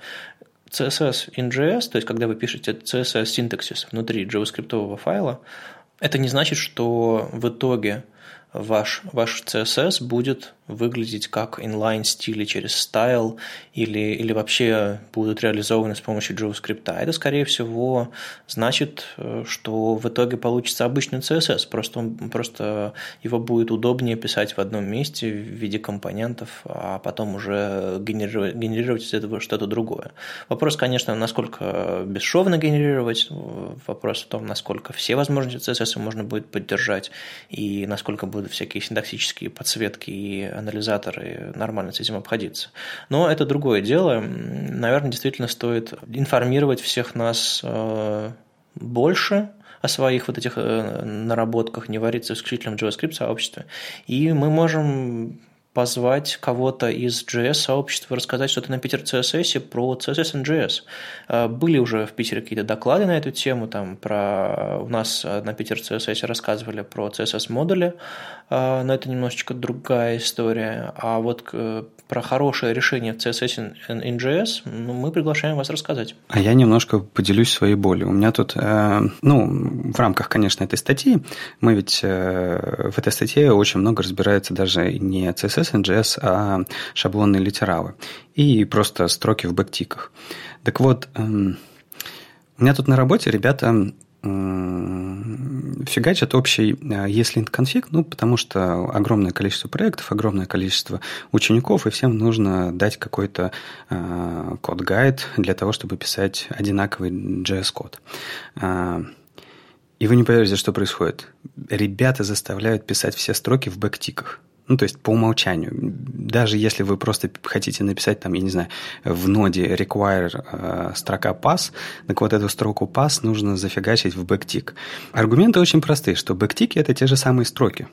CSS in JS, то есть когда вы пишете CSS синтаксис внутри JavaScript файла, это не значит, что в итоге ваш, ваш CSS будет выглядеть как inline стили через style или, или вообще будут реализованы с помощью JavaScript. Это, скорее всего, значит, э, что в итоге получится обычный CSS, просто, он, просто его будет удобнее писать в одном месте в виде компонентов, а потом уже генерировать, генерировать из этого что-то другое. Вопрос, конечно, насколько бесшовно генерировать, вопрос в том, насколько все возможности CSS можно будет поддержать и насколько будут всякие синтаксические подсветки и анализаторы нормально с этим обходиться. Но это другое дело. Наверное, действительно стоит информировать всех нас э, больше о своих вот этих э, наработках, не вариться в исключительном JavaScript сообществе. И мы можем позвать кого-то из JS-сообщества рассказать что-то на Питер CSS про CSS и JS. А, были уже в Питере какие-то доклады на эту тему, там про у нас на Питер CSS рассказывали про CSS-модули, а, но это немножечко другая история. А вот про хорошее решение в CSS и JS мы приглашаем вас рассказать. А я немножко поделюсь своей болью. У меня тут, э, ну, в рамках, конечно, этой статьи, мы ведь э, в этой статье очень много разбирается даже не CSS CSS, NGS, а шаблонные литералы. И просто строки в бэктиках. Так вот, эм, у меня тут на работе ребята фигачат общий ESLint э, конфиг, ну, потому что огромное количество проектов, огромное количество учеников, и всем нужно дать какой-то э, код-гайд для того, чтобы писать одинаковый JS-код. Э, и вы не поверите, что происходит. Ребята заставляют писать все строки в бэктиках. Ну, то есть по умолчанию. Даже если вы просто хотите написать, там, я не знаю, в ноде require э, строка pass, так вот эту строку pass нужно зафигачить в бэктик. Аргументы очень простые, что бэктики – это те же самые строки.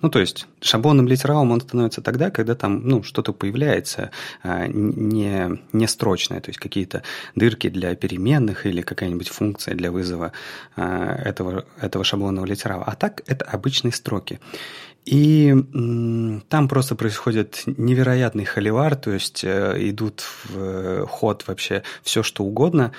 Ну, то есть шаблонным литералом он становится тогда, когда там ну, что-то появляется а, не, не строчное, то есть какие-то дырки для переменных или какая-нибудь функция для вызова а, этого, этого шаблонного литерала. А так это обычные строки. И там просто происходит невероятный холивар, то есть э, идут в э, ход вообще все, что угодно,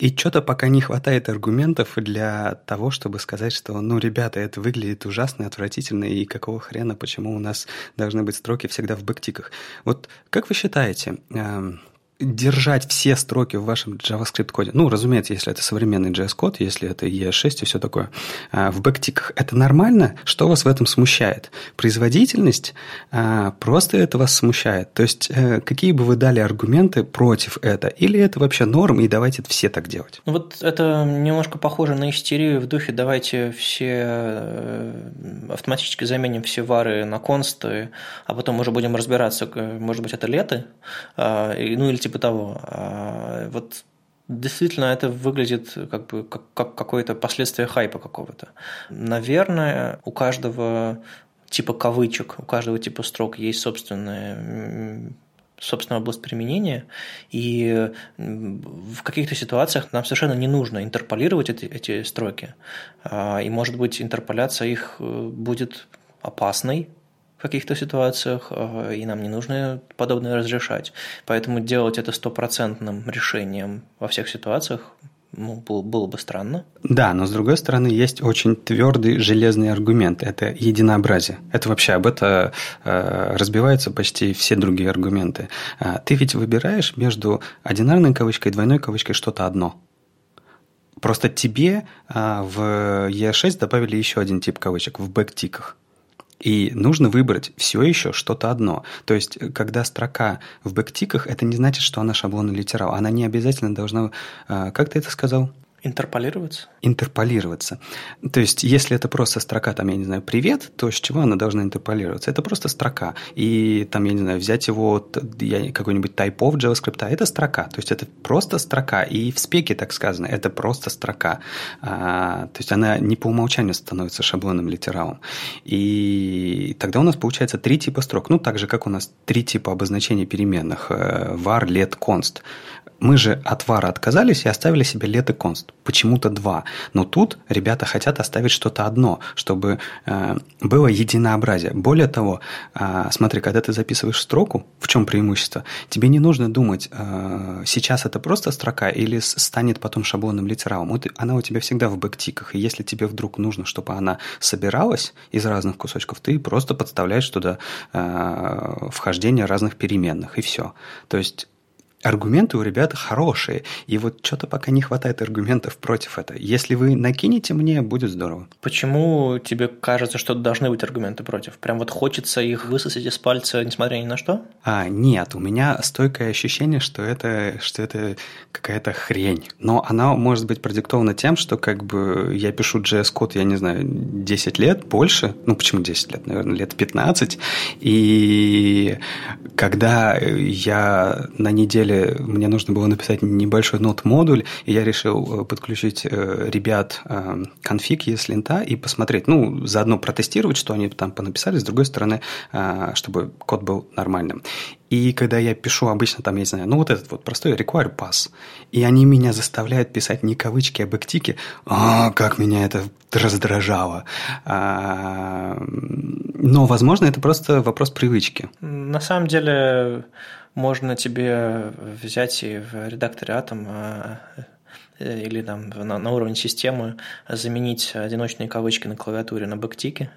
и что-то пока не хватает аргументов для того, чтобы сказать, что, ну, ребята, это выглядит ужасно, отвратительно, и какого хрена, почему у нас должны быть строки всегда в бэктиках. Вот как вы считаете, эм, держать все строки в вашем JavaScript-коде, ну, разумеется, если это современный JS-код, если это ES6 и все такое, а, в бэктиках, это нормально? Что вас в этом смущает? Производительность? А, просто это вас смущает? То есть, э, какие бы вы дали аргументы против это? Или это вообще норм, и давайте все так делать? Вот это немножко похоже на истерию в духе «давайте все э, автоматически заменим все вары на консты, а потом уже будем разбираться, может быть, это лето, а, ну, или типа типа того. А, вот действительно это выглядит как бы как, как какое-то последствие хайпа какого-то. Наверное, у каждого типа кавычек, у каждого типа строк есть собственная собственная область применения, и в каких-то ситуациях нам совершенно не нужно интерполировать эти, эти строки, а, и, может быть, интерполяция их э, будет опасной, каких-то ситуациях, э, и нам не нужно подобное разрешать. Поэтому делать это стопроцентным решением во всех ситуациях ну, было, бы странно. Да, но с другой стороны, есть очень твердый железный аргумент. Это единообразие. Это вообще об это э, разбиваются почти все другие аргументы. Э, ты ведь выбираешь между одинарной кавычкой и двойной кавычкой что-то одно. Просто тебе э, в E6 добавили еще один тип кавычек в бэктиках. И нужно выбрать все еще что-то одно. То есть, когда строка в бэктиках, это не значит, что она шаблонно литерал. Она не обязательно должна... А, как ты это сказал? Интерполироваться? Интерполироваться. То есть, если это просто строка, там, я не знаю, привет, то с чего она должна интерполироваться? Это просто строка. И там, я не знаю, взять его, какой-нибудь of JavaScript, это строка. То есть, это просто строка. И в спеке так сказано, это просто строка. А, то есть, она не по умолчанию становится шаблонным литералом. И тогда у нас получается три типа строк. Ну, так же, как у нас три типа обозначения переменных. Э, var, let, const. Мы же от var отказались и оставили себе и const почему-то два. Но тут ребята хотят оставить что-то одно, чтобы э, было единообразие. Более того, э, смотри, когда ты записываешь строку, в чем преимущество? Тебе не нужно думать, э, сейчас это просто строка или станет потом шаблонным литералом. Вот она у тебя всегда в бэктиках, и если тебе вдруг нужно, чтобы она собиралась из разных кусочков, ты просто подставляешь туда э, вхождение разных переменных, и все. То есть аргументы у ребят хорошие. И вот что-то пока не хватает аргументов против этого. Если вы накинете мне, будет здорово. Почему тебе кажется, что должны быть аргументы против? Прям вот хочется их высосать из пальца, несмотря ни на что? А, нет, у меня стойкое ощущение, что это, что это какая-то хрень. Но она может быть продиктована тем, что как бы я пишу JS-код, я не знаю, 10 лет, больше. Ну, почему 10 лет? Наверное, лет 15. И когда я на неделе деле мне нужно было написать небольшой нот-модуль, и я решил э, подключить э, ребят э, конфиг ESLint и посмотреть, ну, заодно протестировать, что они там понаписали, с другой стороны, чтобы код был нормальным. И когда я пишу обычно там, я не знаю, ну вот этот вот простой require pass, и они меня заставляют писать не кавычки, а бэктики, а, как меня это раздражало. А, но, возможно, это просто вопрос привычки. На самом деле, можно тебе взять и в редакторе Atom а, э, или там на, на уровне системы заменить одиночные кавычки на клавиатуре на бэктике.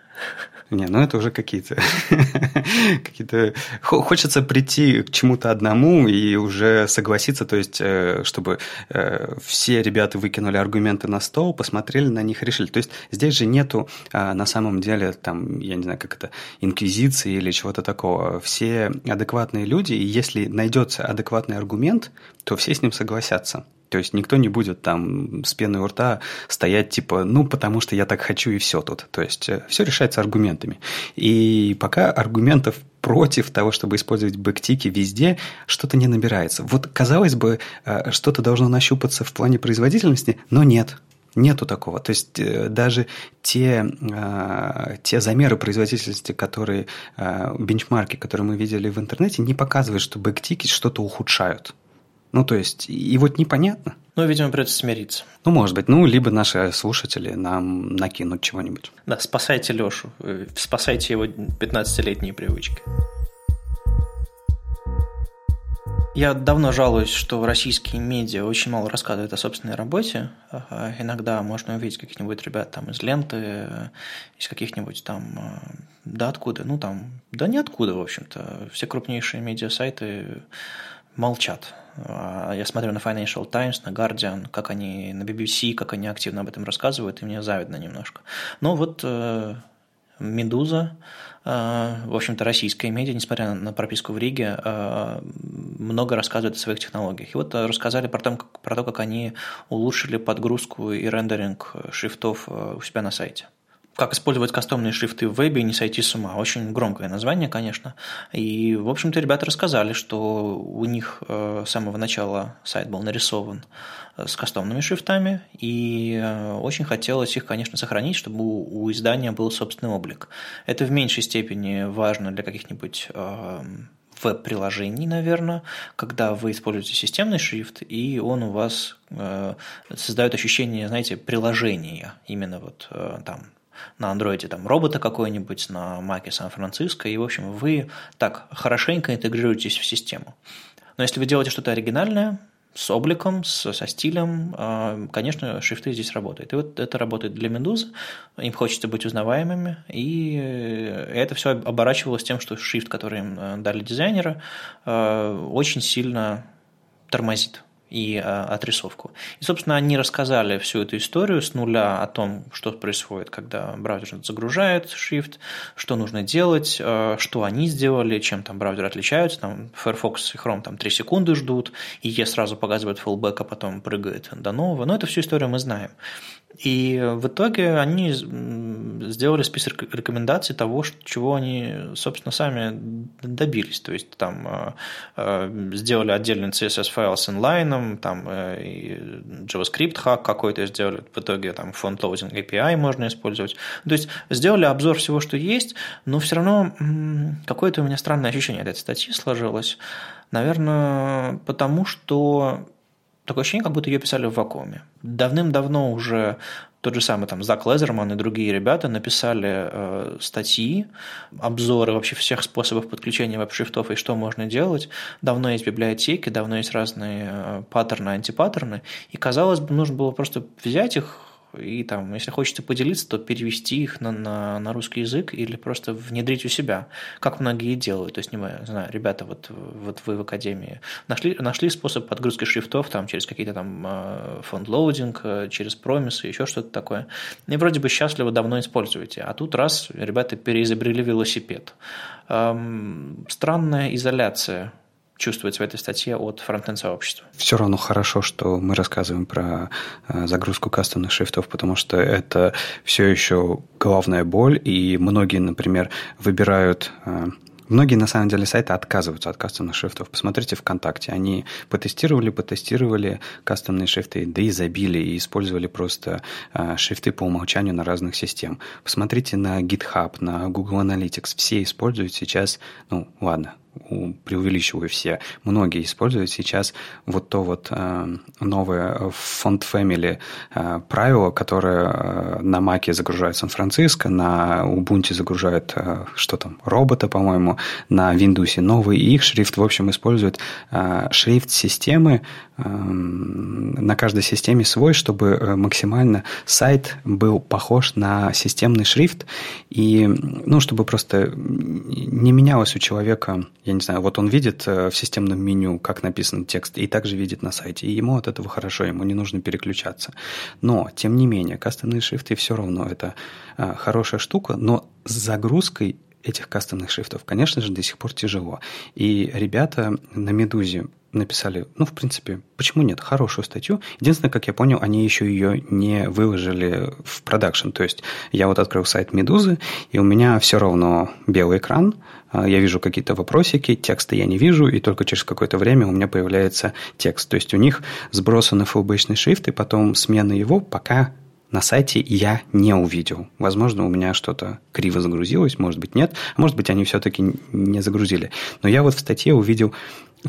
Не, ну это уже какие-то... какие-то... Хочется прийти к чему-то одному и уже согласиться, то есть, э, чтобы э, все ребята выкинули аргументы на стол, посмотрели на них, решили. То есть, здесь же нету а, на самом деле, там, я не знаю, как это, инквизиции или чего-то такого. Все адекватные люди, и если найдется адекватный аргумент, то все с ним согласятся. То есть никто не будет там с пеной у рта стоять типа, ну, потому что я так хочу и все тут. То есть э, все решается аргументами. И пока аргументов против того, чтобы использовать бэктики везде, что-то не набирается. Вот, казалось бы, э, что-то должно нащупаться в плане производительности, но нет. Нету такого. То есть э, даже те, те замеры производительности, которые, бенчмарки, которые мы видели в интернете, не показывают, что бэктики что-то ухудшают. Ну, то есть, и вот непонятно. Ну, видимо, придется смириться. Ну, может быть. Ну, либо наши слушатели нам накинут чего-нибудь. Да, спасайте Лешу. Э, спасайте его 15-летние привычки. Я давно жалуюсь, что российские медиа очень мало рассказывают о собственной работе. Иногда можно увидеть каких-нибудь ребят там из ленты, из каких-нибудь там, э, да откуда, ну там, да ниоткуда, в общем-то. Все крупнейшие медиа-сайты молчат я смотрю на Financial Times, на Guardian, как они, на BBC, как они активно об этом рассказывают, и мне завидно немножко. Но вот э, Медуза, э, в общем-то, российская медиа, несмотря на прописку в Риге, э, много рассказывает о своих технологиях. И вот рассказали про то, как, про то, как они улучшили подгрузку и рендеринг шрифтов у себя на сайте как использовать кастомные шрифты в вебе и не сойти с ума. Очень громкое название, конечно. И, в общем-то, ребята рассказали, что у них э, с самого начала сайт был нарисован э, с кастомными шрифтами, и э, очень хотелось их, конечно, сохранить, чтобы у издания был собственный облик. Это в меньшей степени важно для каких-нибудь веб-приложений, наверное, когда вы используете системный шрифт, и он у вас э, создает ощущение, знаете, приложения, именно вот э, там на андроиде там робота какой-нибудь, на маке Сан-Франциско, и, в общем, вы так хорошенько интегрируетесь в систему. Но если вы делаете что-то оригинальное, с обликом, с, со стилем, а, конечно, шрифты здесь работают. И вот это работает для Медузы, им хочется быть узнаваемыми, и это все оборачивалось тем, что шрифт, который им э, дали дизайнеры, э, очень сильно тормозит и а, отрисовку. И, собственно, они рассказали всю эту историю с нуля о том, что происходит, когда браузер загружает шрифт, что нужно делать, а, что они сделали, чем там браузеры отличаются. Там Firefox и Chrome там 3 секунды ждут, и E сразу показывает фallback, а потом прыгает до нового. Но эту всю историю мы знаем. И в итоге они сделали список рекомендаций того, чего они, собственно, сами добились. То есть там э, сделали отдельный CSS файл с inline, там э, и JavaScript хак какой-то сделали, в итоге там loading API можно использовать. То есть сделали обзор всего, что есть, но все равно какое-то у меня странное ощущение от этой статьи сложилось. Наверное, потому что такое ощущение, как будто ее писали в вакууме. Давным-давно уже тот же самый там Зак Лезерман и другие ребята написали э, статьи, обзоры вообще всех способов подключения веб-шрифтов и что можно делать. Давно есть библиотеки, давно есть разные э, паттерны, антипаттерны, и казалось бы, нужно было просто взять их, и там, если хочется поделиться, то перевести их на, на, на русский язык или просто внедрить у себя, как многие делают. То есть, не знаю, ребята, вот, вот вы в академии нашли, нашли способ подгрузки шрифтов там, через какие-то там font loading, э, через promise ы, еще что-то такое. И вроде бы счастливо давно используете. А тут раз ребята переизобрели велосипед. Эм, странная изоляция чувствуется в этой статье от frontend сообщества. Все равно хорошо, что мы рассказываем про э, загрузку кастомных шрифтов, потому что это все еще главная боль, и многие, например, выбирают э, Многие, на самом деле, сайты отказываются от кастомных шрифтов. Посмотрите ВКонтакте. Они потестировали, потестировали кастомные шрифты, да и забили, и использовали просто э, шрифты по умолчанию на разных систем. Посмотрите на GitHub, на Google Analytics. Все используют сейчас, ну, ладно, преувеличиваю все, многие используют сейчас вот то вот э, новое Font Family э, правило, которое э, на Маке загружает Сан-Франциско, на Ubuntu загружает, э, что там, робота, по-моему, на Windows новый, их шрифт, в общем, использует э, шрифт системы, на каждой системе свой, чтобы э, максимально сайт был похож на системный шрифт, и, ну, чтобы просто не менялось у человека я не знаю, вот он видит э, в системном меню, как написан текст, и также видит на сайте, и ему от этого хорошо, ему не нужно переключаться. Но, тем не менее, кастомные шрифты все равно это э, хорошая штука, но с загрузкой этих кастомных шрифтов, конечно же, до сих пор тяжело. И ребята на «Медузе» написали, ну, в принципе, почему нет, хорошую статью. Единственное, как я понял, они еще ее не выложили в продакшн. То есть я вот открыл сайт «Медузы», и у меня все равно белый экран, а, я вижу какие-то вопросики, текста я не вижу, и только через какое-то время у меня появляется текст. То есть у них сбросаны флбэчный шрифт, и потом смена его пока на сайте я не увидел. Возможно, у меня что-то криво загрузилось, может быть, нет. А может быть, они все-таки не загрузили. Но я вот в статье увидел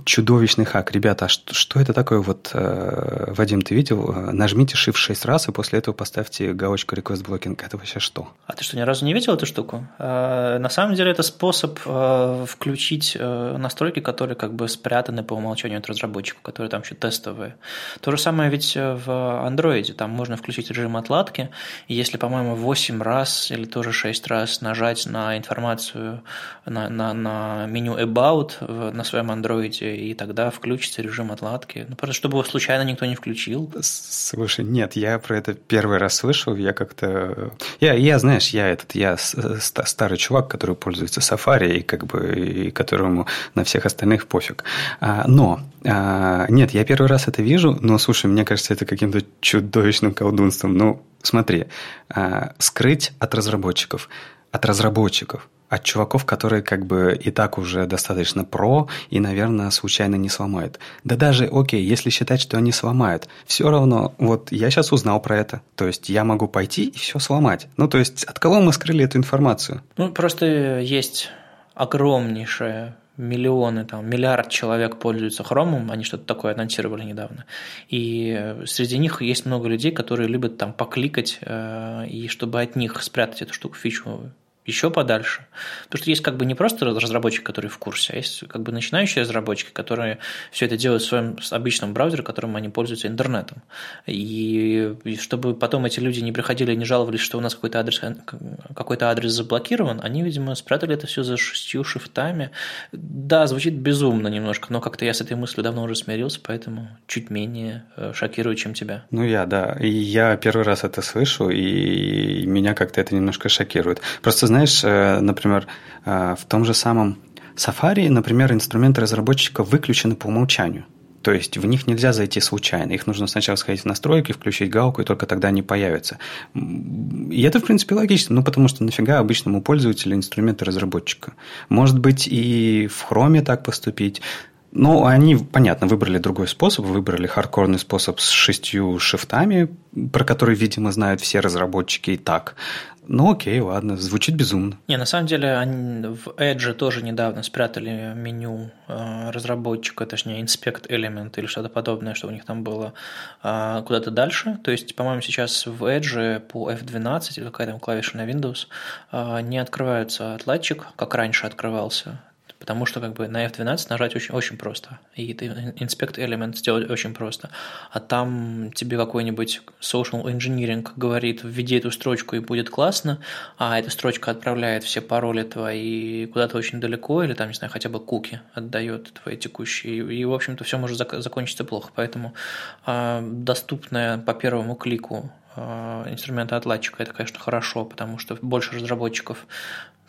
чудовищный хак. Ребята, а что, что это такое? Вот, э, Вадим, ты видел? Нажмите Shift 6 раз, и после этого поставьте галочку Request Blocking. Это вообще что? А ты что, ни разу не видел эту штуку? Э, на самом деле, это способ э, включить э, настройки, которые как бы спрятаны по умолчанию от разработчиков, которые там еще тестовые. То же самое ведь в Android. Там можно включить режим отладки, и если, по-моему, 8 раз или тоже 6 раз нажать на информацию на, на, на меню About на своем Android и тогда включится режим отладки. Ну, просто чтобы его случайно никто не включил. Слушай, нет, я про это первый раз слышал, я как-то... Я, я знаешь, я этот, я старый чувак, который пользуется Safari, и как бы, и которому на всех остальных пофиг. А, но, а, нет, я первый раз это вижу, но, слушай, мне кажется, это каким-то чудовищным колдунством. Ну, смотри, а, скрыть от разработчиков, от разработчиков – от чуваков, которые как бы и так уже достаточно про и, наверное, случайно не сломают. Да даже, окей, если считать, что они сломают, все равно, вот я сейчас узнал про это. То есть я могу пойти и все сломать. Ну, то есть от кого мы скрыли эту информацию? Ну, просто есть огромнейшее миллионы, там, миллиард человек пользуются хромом, они что-то такое анонсировали недавно. И среди них есть много людей, которые любят там покликать, э, и чтобы от них спрятать эту штуку, фичу еще подальше. Потому что есть как бы не просто разработчики, которые в курсе, а есть как бы начинающие разработчики, которые все это делают в своем обычном браузере, которым они пользуются интернетом. И, чтобы потом эти люди не приходили и не жаловались, что у нас какой-то адрес, какой-то адрес заблокирован, они, видимо, спрятали это все за шестью шифтами. Да, звучит безумно немножко, но как-то я с этой мыслью давно уже смирился, поэтому чуть менее э, шокирую, чем тебя. Ну, я, да. И я первый раз это слышу, и меня как-то это немножко шокирует. Просто, знаешь, э, например, э, в том же самом Safari, например, инструменты разработчика выключены по умолчанию. То есть в них нельзя зайти случайно. Их нужно сначала сходить в настройки, включить галку, и только тогда они появятся. И это, в принципе, логично, ну, потому что нафига обычному пользователю инструменты разработчика? Может быть, и в Chrome так поступить. Ну, они, понятно, выбрали другой способ, выбрали хардкорный способ с шестью шифтами, про который, видимо, знают все разработчики и так. Ну окей, ладно, звучит безумно. Не, на самом деле они в Edge тоже недавно спрятали меню э, разработчика, точнее Inspect Element или что-то подобное, что у них там было э, куда-то дальше. То есть, по-моему, сейчас в Edge по F12 или какая там клавиша на Windows э, не открывается отладчик, как раньше открывался потому что как бы на F12 нажать очень, очень просто, и ты Inspect Element сделать очень просто, а там тебе какой-нибудь social engineering говорит, введи эту строчку и будет классно, а эта строчка отправляет все пароли твои куда-то очень далеко, или там, не знаю, хотя бы куки отдает твои текущие, и, в общем-то, все может закончиться плохо, поэтому э, доступная по первому клику а, инструмента отладчика, это, конечно, хорошо, потому что больше разработчиков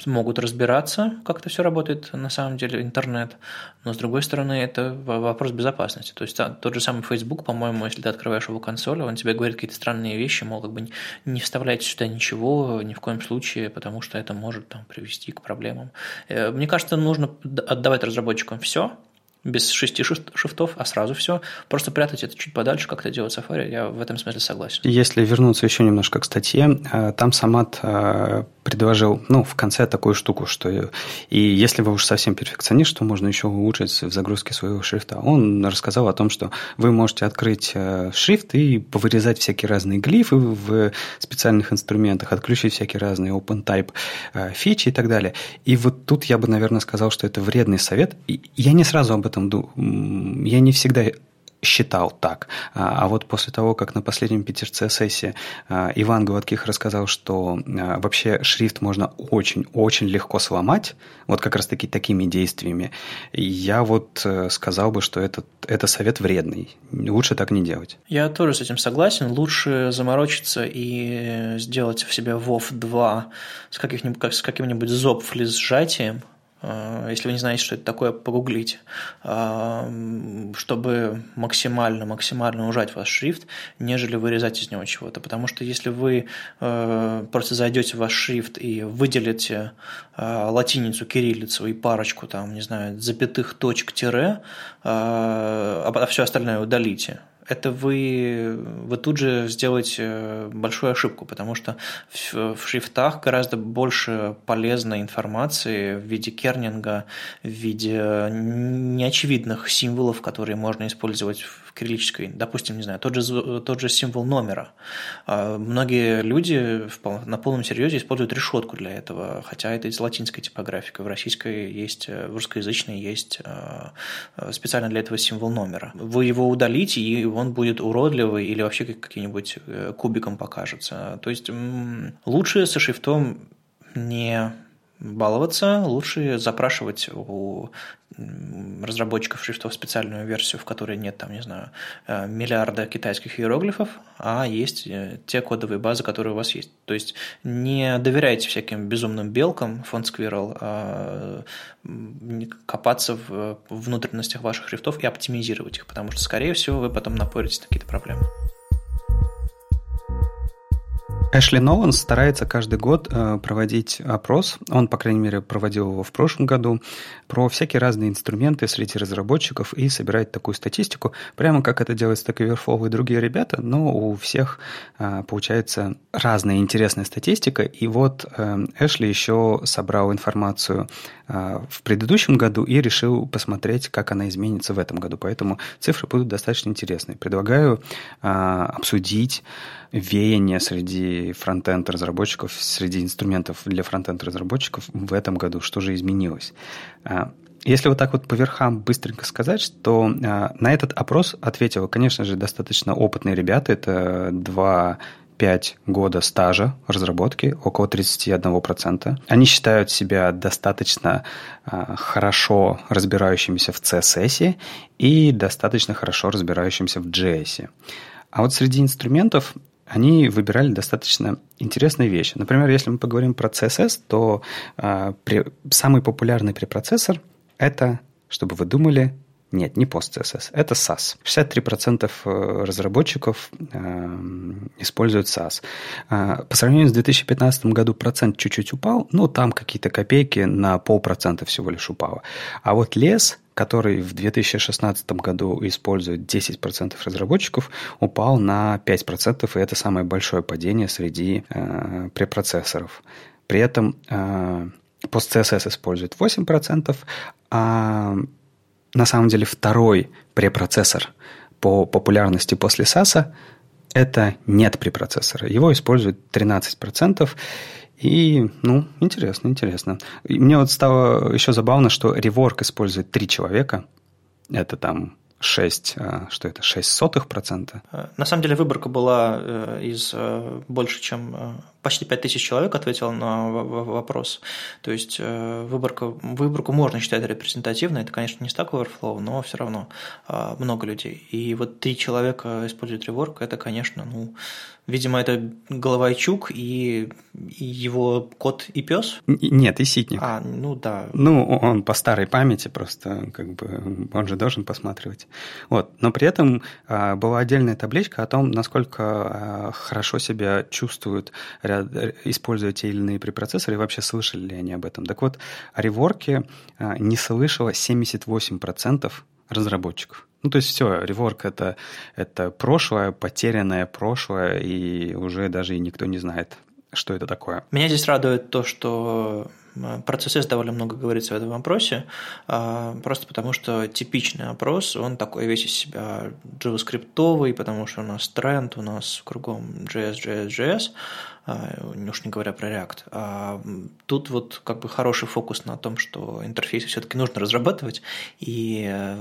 могут разбираться, как это все работает на самом деле, интернет, но с другой стороны, это вопрос безопасности. То есть тот же самый Facebook, по-моему, если ты открываешь его консоль, он тебе говорит какие-то странные вещи, мол, как бы не вставляйте сюда ничего ни в коем случае, потому что это может там, привести к проблемам. Э, мне кажется, нужно отдавать разработчикам все, без шести шифтов, а сразу все. Просто прятать это чуть подальше, как это делает Safari, я в этом смысле согласен. Если вернуться еще немножко к статье, э, там Самат э, предложил, ну, в конце такую штуку, что и если вы уж совсем перфекционист, что можно еще улучшить в загрузке своего шрифта. Он рассказал о том, что вы можете открыть э, шрифт и повырезать всякие разные глифы в специальных инструментах, отключить всякие разные OpenType фичи и так далее. И вот тут я бы, наверное, сказал, что это вредный совет. И я не сразу об этом этом, я не всегда считал так. А, а вот после того, как на последнем пятерце сессии а, Иван Гладких рассказал, что а, вообще шрифт можно очень-очень легко сломать, вот как раз-таки такими действиями, я вот э, сказал бы, что этот, это совет вредный. Лучше так не делать. Я тоже с этим согласен. Лучше заморочиться и сделать в себе WoW 2 с, каких-нибудь, с каким-нибудь зоп-флиз сжатием, если вы не знаете, что это такое, погуглите, а, чтобы максимально, максимально ужать ваш шрифт, нежели вырезать из него чего-то. Потому что если вы а, просто зайдете в ваш шрифт и выделите латиницу, кириллицу и парочку, там, не знаю, запятых точек тире, а все остальное удалите, это вы, вы тут же сделаете большую ошибку, потому что в, в шрифтах гораздо больше полезной информации в виде кернинга, в виде неочевидных символов, которые можно использовать в кириллической, допустим, не знаю, тот же, тот же символ номера. А, многие люди на полном серьезе используют решетку для этого, хотя это из латинской типографики. В российской есть, в русскоязычной есть а, специально для этого символ номера. Вы его удалите, и он будет уродливый или вообще каким-нибудь э, кубиком покажется. То есть лучше со шрифтом не баловаться, лучше запрашивать у разработчиков шрифтов специальную версию, в которой нет, там, не знаю, э, миллиарда китайских иероглифов, а есть э, те кодовые базы, которые у вас есть. То есть не доверяйте всяким безумным белкам, фонд Squirrel, а копаться в внутренностях ваших шрифтов и оптимизировать их, потому что, скорее всего, вы потом напоритесь на какие-то проблемы. Эшли Нолан старается каждый год э, проводить опрос, он, по крайней мере, проводил его в прошлом году, про всякие разные инструменты среди разработчиков и собирает такую статистику, прямо как это делает Stack Overflow и другие ребята, но у всех э, получается разная интересная статистика, и вот э, Эшли еще собрал информацию в предыдущем году и решил посмотреть, как она изменится в этом году, поэтому цифры будут достаточно интересные. Предлагаю обсудить веяния среди среди фронтенд разработчиков, среди инструментов для фронтенд разработчиков в этом году, что же изменилось. А, если вот так вот по верхам быстренько сказать, что а, на этот опрос ответило, конечно же, достаточно опытные ребята, это два 5 года стажа разработки, около 31%. Они считают себя достаточно а, хорошо разбирающимися в CSS и достаточно хорошо разбирающимися в JS. А вот среди инструментов они выбирали достаточно интересные вещи. Например, если мы поговорим про CSS, то э, при, самый популярный препроцессор – это, чтобы вы думали, нет, не PostCSS, это SAS. 63% э, разработчиков э, используют SAS. Э, по сравнению с 2015 году процент чуть-чуть упал, но там какие-то копейки на полпроцента всего лишь упало. А вот лес, который в 2016 году использует 10% разработчиков, упал на 5%, и это самое большое падение среди э, препроцессоров. При этом э, PostCSS использует 8%, а на самом деле второй препроцессор по популярности после SAS – это нет препроцессора. Его используют 13%. И, ну, интересно, интересно. И мне вот стало еще забавно, что реворк использует три человека. Это там 6, а, что это, 6 сотых процента? На самом деле выборка была э, из э, больше, чем э, почти 5000 человек ответило на вопрос. То есть выборка, выборку можно считать репрезентативной. Это, конечно, не Stack Overflow, но все равно много людей. И вот три человека используют реворк, это, конечно, ну, Видимо, это Головайчук и, и его кот и пес? Нет, и Ситник. А, ну да. Ну, он по старой памяти просто, как бы, он же должен посматривать. Вот. Но при этом а, была отдельная табличка о том, насколько хорошо себя чувствуют, ряд, используя те или иные препроцессоры, и вообще слышали ли они об этом. Так вот, о реворке а, не слышало 78% разработчиков. Ну, то есть все, реворк это, это прошлое, потерянное прошлое, и уже даже и никто не знает, что это такое. Меня здесь радует то, что про CSS довольно много говорится в этом вопросе, просто потому что типичный опрос, он такой весь из себя JavaScript, потому что у нас тренд, у нас кругом JS, JS, JS, уж не говоря про React. А тут вот как бы хороший фокус на том, что интерфейсы все-таки нужно разрабатывать, и э,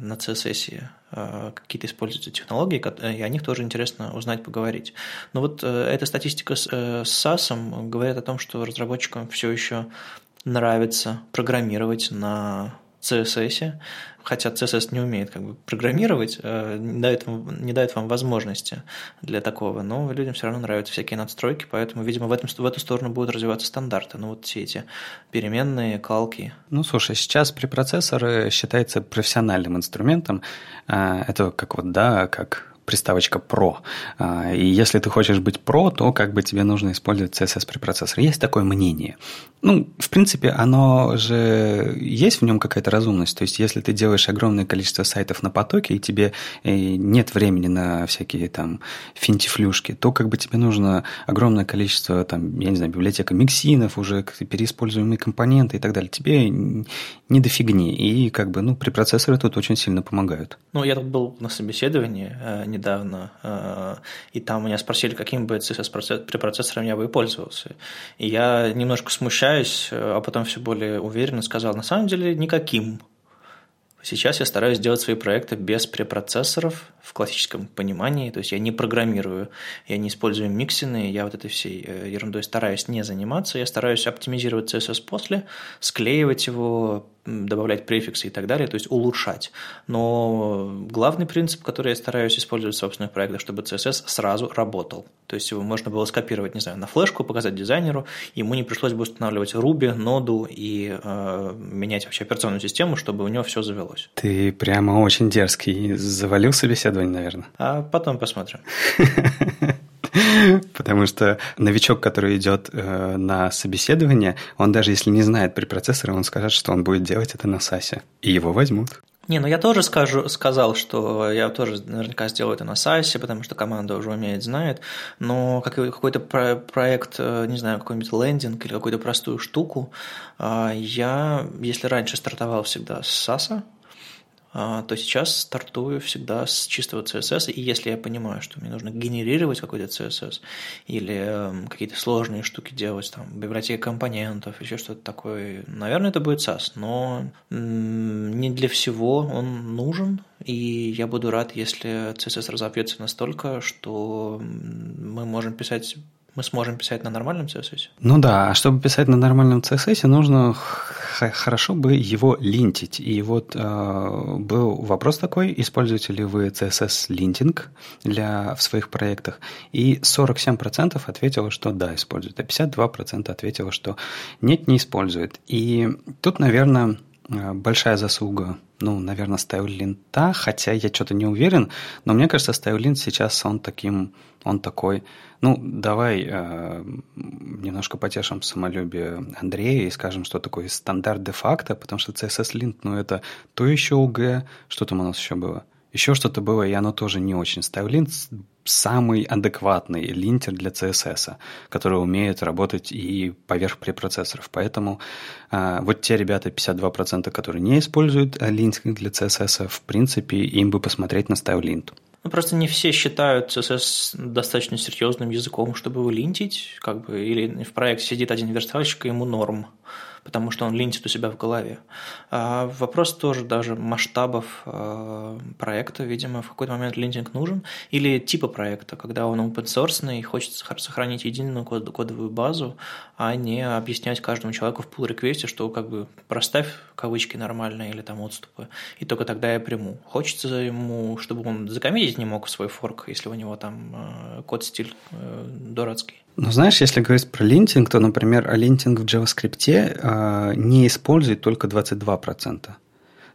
на CSS э, какие-то используются технологии, и о них тоже интересно узнать, поговорить. Но вот э, эта статистика с SAS говорит о том, что разработчикам все еще нравится программировать на CSS, хотя CSS не умеет как бы программировать, э, не дает, не дает вам возможности для такого, но людям все равно нравятся всякие надстройки, поэтому, видимо, в, этом, в эту сторону будут развиваться стандарты, ну вот все эти переменные, калки. Ну, слушай, сейчас препроцессор считается профессиональным инструментом, а, это как вот, да, как приставочка Pro. А, и если ты хочешь быть Pro, то как бы тебе нужно использовать CSS препроцессор. Есть такое мнение. Ну, в принципе, оно же есть в нем какая-то разумность. То есть, если ты делаешь огромное количество сайтов на потоке, и тебе э, нет времени на всякие там финтифлюшки, то как бы тебе нужно огромное количество, там, я не знаю, библиотека миксинов, уже переиспользуемые компоненты и так далее. Тебе не до фигни. И как бы, ну, препроцессоры тут очень сильно помогают. Ну, я тут был на собеседовании э, недавно, э, и там меня спросили, каким бы CSS препроцессором я бы пользовался. И я немножко смущаюсь, э, а потом все более уверенно сказал, на самом деле никаким. Сейчас я стараюсь делать свои проекты без препроцессоров в классическом понимании, то есть я не программирую, я не использую миксины, я вот этой всей э, ерундой стараюсь не заниматься, я стараюсь оптимизировать CSS после, склеивать его, добавлять префиксы и так далее, то есть улучшать. Но главный принцип, который я стараюсь использовать в собственных проектах, чтобы CSS сразу работал. То есть его можно было скопировать, не знаю, на флешку, показать дизайнеру, ему не пришлось бы устанавливать Ruby, ноду и э, менять вообще операционную систему, чтобы у него все завелось. Ты прямо очень дерзкий. Завалил собеседование, наверное. А потом посмотрим. Потому что новичок, который идет э, на собеседование, он даже если не знает препроцессора, он скажет, что он будет делать это на САСе. И его возьмут. Не, ну я тоже скажу, сказал, что я тоже наверняка сделаю это на САСе, потому что команда уже умеет, знает, но какой-то проект, э, не знаю, какой-нибудь лендинг или какую-то простую штуку, э, я, если раньше стартовал всегда с САСа, то сейчас стартую всегда с чистого CSS, и если я понимаю, что мне нужно генерировать какой-то CSS или эм, какие-то сложные штуки делать, там, библиотека компонентов, еще что-то такое, наверное, это будет SAS, но не для всего он нужен, и я буду рад, если CSS разовьется настолько, что мы можем писать мы сможем писать на нормальном CSS? Ну да, а чтобы писать на нормальном CSS, нужно хорошо бы его линтить. И вот э, был вопрос такой, используете ли вы CSS-линтинг для, в своих проектах? И 47% ответило, что да, используют, а 52% ответило, что нет, не использует. И тут, наверное, большая заслуга, ну, наверное, Стайлинта, хотя я что-то не уверен, но мне кажется, Стайлинт сейчас он таким, он такой, ну, давай э, немножко потешим самолюбие Андрея и скажем, что такое стандарт де-факто, потому что CSS-линт, ну, это то еще УГ, что там у нас еще было – еще что-то было, и оно тоже не очень. Ставлин самый адекватный линтер для CSS, который умеет работать и поверх препроцессоров. Поэтому э, вот те ребята, 52%, которые не используют а, линтинг для CSS, в принципе, им бы посмотреть на StyleLint. Ну, просто не все считают CSS достаточно серьезным языком, чтобы его линтить, как бы, или в проекте сидит один верстальщик, и ему норм потому что он линтит у себя в голове. А вопрос тоже даже масштабов э, проекта, видимо, в какой-то момент линтинг нужен, или типа проекта, когда он open source и хочется сохранить единую код, кодовую базу, а не объяснять каждому человеку в pull реквесте что как бы проставь кавычки нормальные или там отступы, и только тогда я приму. Хочется ему, чтобы он закоммитить не мог свой форк, если у него там э, код-стиль э, дурацкий. Ну, знаешь, если говорить про линтинг, то, например, линтинг в JavaScript э, не использует только 22%.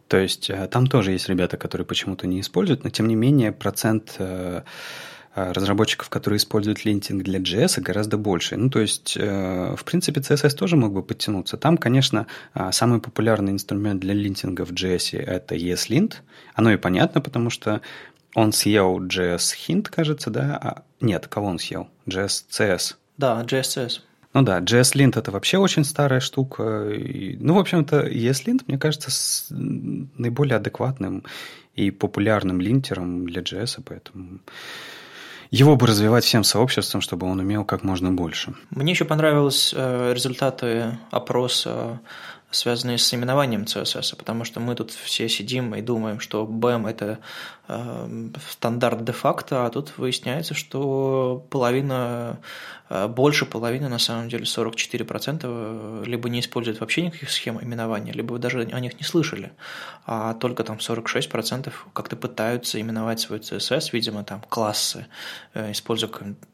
То есть э, там тоже есть ребята, которые почему-то не используют, но тем не менее процент э, разработчиков, которые используют линтинг для JS, гораздо больше. Ну, то есть, в принципе, CSS тоже мог бы подтянуться. Там, конечно, самый популярный инструмент для линтинга в JS – это ESLint. Оно и понятно, потому что он съел JS Hint, кажется, да? А, нет, кого он съел? JS CS. Да, JS CS. Ну да, JS-Lint это вообще очень старая штука. И, ну, в общем-то, ESLint, мне кажется, с наиболее адекватным и популярным линтером для JS, поэтому его бы развивать всем сообществом, чтобы он умел как можно больше. Мне еще понравились э, результаты опроса связанные с именованием CSS, потому что мы тут все сидим и думаем, что BEM – это э, стандарт де-факто, а тут выясняется, что половина, э, больше половины, на самом деле 44% э, либо не используют вообще никаких схем именования, либо даже о них не слышали, а только там 46% как-то пытаются именовать свой CSS, видимо, там классы, используя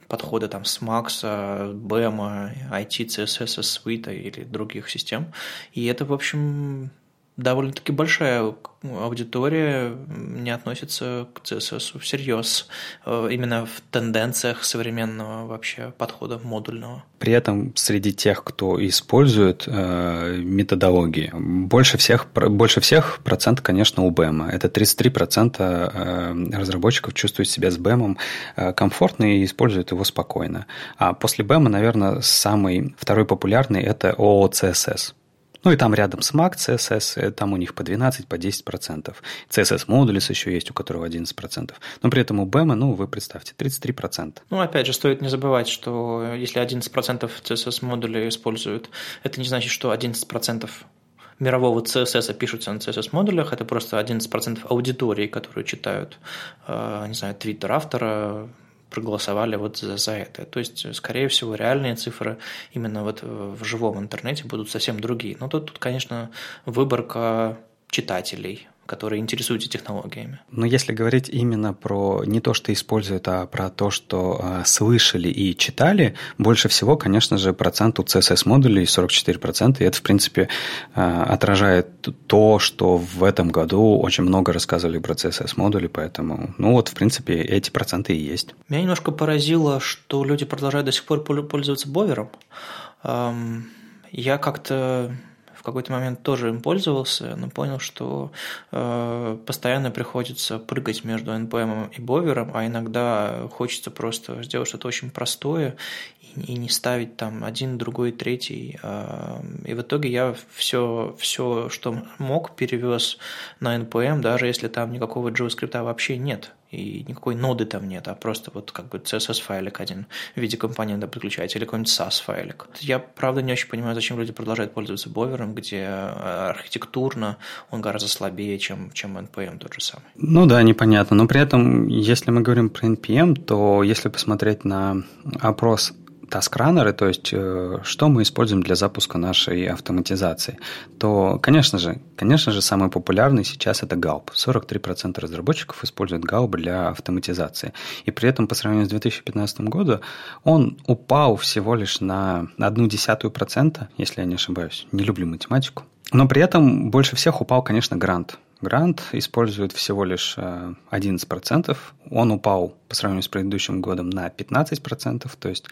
подходы там с Max, BEM, IT, CSS, Suite или других систем. И это, в общем, довольно-таки большая аудитория не относится к CSS всерьез, э, именно в тенденциях современного вообще подхода модульного. При этом среди тех, кто использует э, методологии, больше всех, больше всех процент, конечно, у BEM. Это 33% э, разработчиков чувствуют себя с BEM э, комфортно и используют его спокойно. А после BEM, наверное, самый второй популярный – это OOCSS. Ну и там рядом с Mac CSS, э, там у них по 12, по 10%. CSS Modules еще есть, у которого 11%. Но при этом у BEM, ну, вы представьте, 33%. Ну, опять же, стоит не забывать, что если 11% CSS модулей используют, это не значит, что 11% мирового CSS пишутся на CSS модулях, это просто 11% аудитории, которые читают, э, не знаю, твиттер автора, проголосовали вот за, за это. То есть, скорее всего, реальные цифры именно вот в живом интернете будут совсем другие. Но тут, тут конечно, выборка читателей, которые интересуются технологиями. Но если говорить именно про не то, что используют, а про то, что э, слышали и читали, больше всего, конечно же, процент у CSS-модулей 44%, и это, в принципе, э, отражает то, что в этом году очень много рассказывали про CSS-модули, поэтому, ну вот, в принципе, эти проценты и есть. Меня немножко поразило, что люди продолжают до сих пор пользоваться бовером. Я как-то какой-то момент тоже им пользовался, но понял, что э, постоянно приходится прыгать между NPM и бовером, а иногда хочется просто сделать что-то очень простое и не ставить там один, другой, третий. И в итоге я все, все что мог, перевез на NPM, даже если там никакого JavaScript вообще нет и никакой ноды там нет, а просто вот как бы CSS-файлик один в виде компонента подключаете или какой-нибудь SAS-файлик. Я, правда, не очень понимаю, зачем люди продолжают пользоваться бовером, где э, архитектурно он гораздо слабее, чем, чем NPM тот же самый. Ну да, непонятно. Но при этом, если мы говорим про NPM, то если посмотреть на опрос таскранеры, то есть э, что мы используем для запуска нашей автоматизации, то, конечно же, конечно же, самый популярный сейчас это Галп. 43% разработчиков используют Галп для автоматизации. И при этом по сравнению с 2015 годом он упал всего лишь на одну десятую процента, если я не ошибаюсь. Не люблю математику. Но при этом больше всех упал, конечно, грант. Грант использует всего лишь 11%. Э, он упал по сравнению с предыдущим годом на 15%. То есть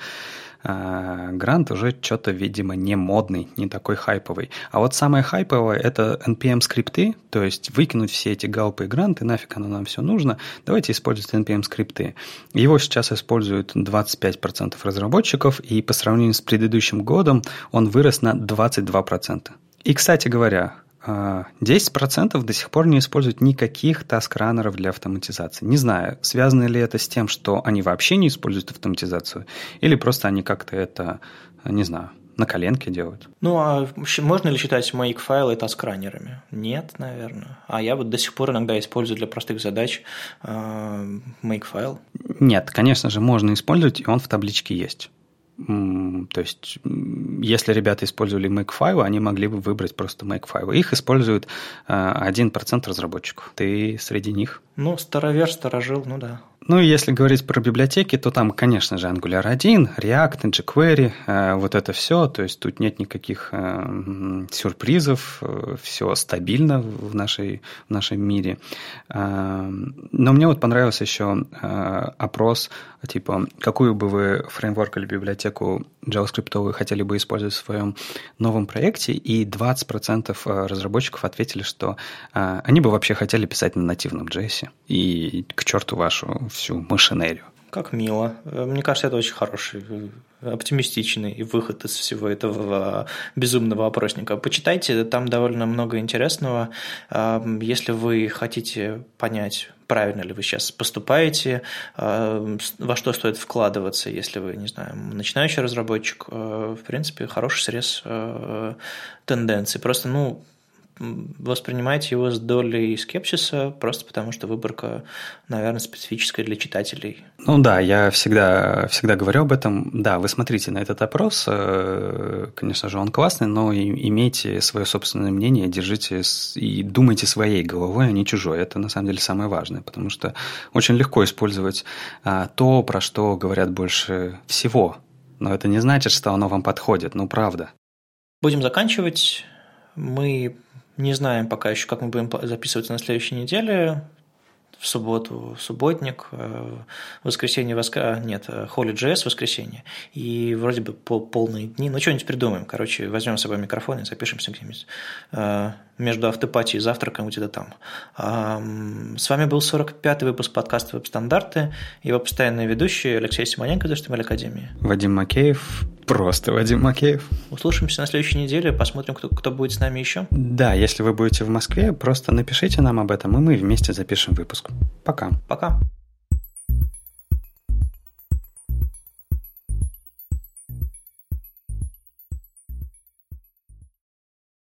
грант уже что-то, видимо, не модный, не такой хайповый. А вот самое хайповое – это NPM-скрипты, то есть выкинуть все эти галпы и гранты, нафиг оно нам все нужно, давайте использовать NPM-скрипты. Его сейчас используют 25% разработчиков, и по сравнению с предыдущим годом он вырос на 22%. И, кстати говоря, 10% до сих пор не используют никаких таск-раннеров для автоматизации. Не знаю, связано ли это с тем, что они вообще не используют автоматизацию, или просто они как-то это, не знаю, на коленке делают. Ну, а можно ли считать make-файлы таск-раннерами? Нет, наверное. А я вот до сих пор иногда использую для простых задач э, make-файл. Нет, конечно же, можно использовать, и он в табличке есть. То есть, если ребята использовали Makefile, они могли бы выбрать просто Makefile. Их использует 1% э, разработчиков. Ты среди них? Ну, старовер, старожил, ну да. Ну и если говорить про библиотеки, то там, конечно же, Angular 1, React, jQuery, э, вот это все. То есть тут нет никаких э, сюрпризов, э, все стабильно в, нашей, в нашем мире. Но мне вот понравился еще опрос, типа, какую бы вы фреймворк или библиотеку JavaScript хотели бы использовать в своем новом проекте, и 20% э, разработчиков ответили, что они бы вообще хотели писать на нативном JS. И к черту вашу всю машинерию. Как мило. Мне кажется, это очень хороший, оптимистичный выход из всего этого безумного опросника. Почитайте, там довольно много интересного. Если вы хотите понять, правильно ли вы сейчас поступаете, во что стоит вкладываться, если вы, не знаю, начинающий разработчик, в принципе, хороший срез тенденций. Просто, ну, воспринимайте его с долей скепсиса, просто потому что выборка, наверное, специфическая для читателей. Ну да, я всегда, всегда говорю об этом. Да, вы смотрите на этот опрос, э, конечно же, он классный, но имейте свое собственное мнение, держите и думайте своей головой, а не чужой. Это на самом деле самое важное, потому что очень легко использовать а, то, про что говорят больше всего. Но это не значит, что оно вам подходит, ну правда. Будем заканчивать. Мы не знаем пока еще, как мы будем записываться на следующей неделе. В субботу субботник, э, в воскресенье воска... нет, Holy.js воскресенье. И вроде бы по полные дни. Ну, что-нибудь придумаем. Короче, возьмем с собой микрофон и запишемся где-нибудь э, между автопатией и завтраком где-то там. С вами был 45-й выпуск подкаста «Веб-стандарты». Его постоянный ведущий Алексей Симоненко из HTML Академии. Вадим Макеев. Просто Вадим Макеев. Услышимся на следующей неделе, посмотрим, кто, кто будет с нами еще. Да, если вы будете в Москве, просто напишите нам об этом, и мы вместе запишем выпуск. Пока. Пока.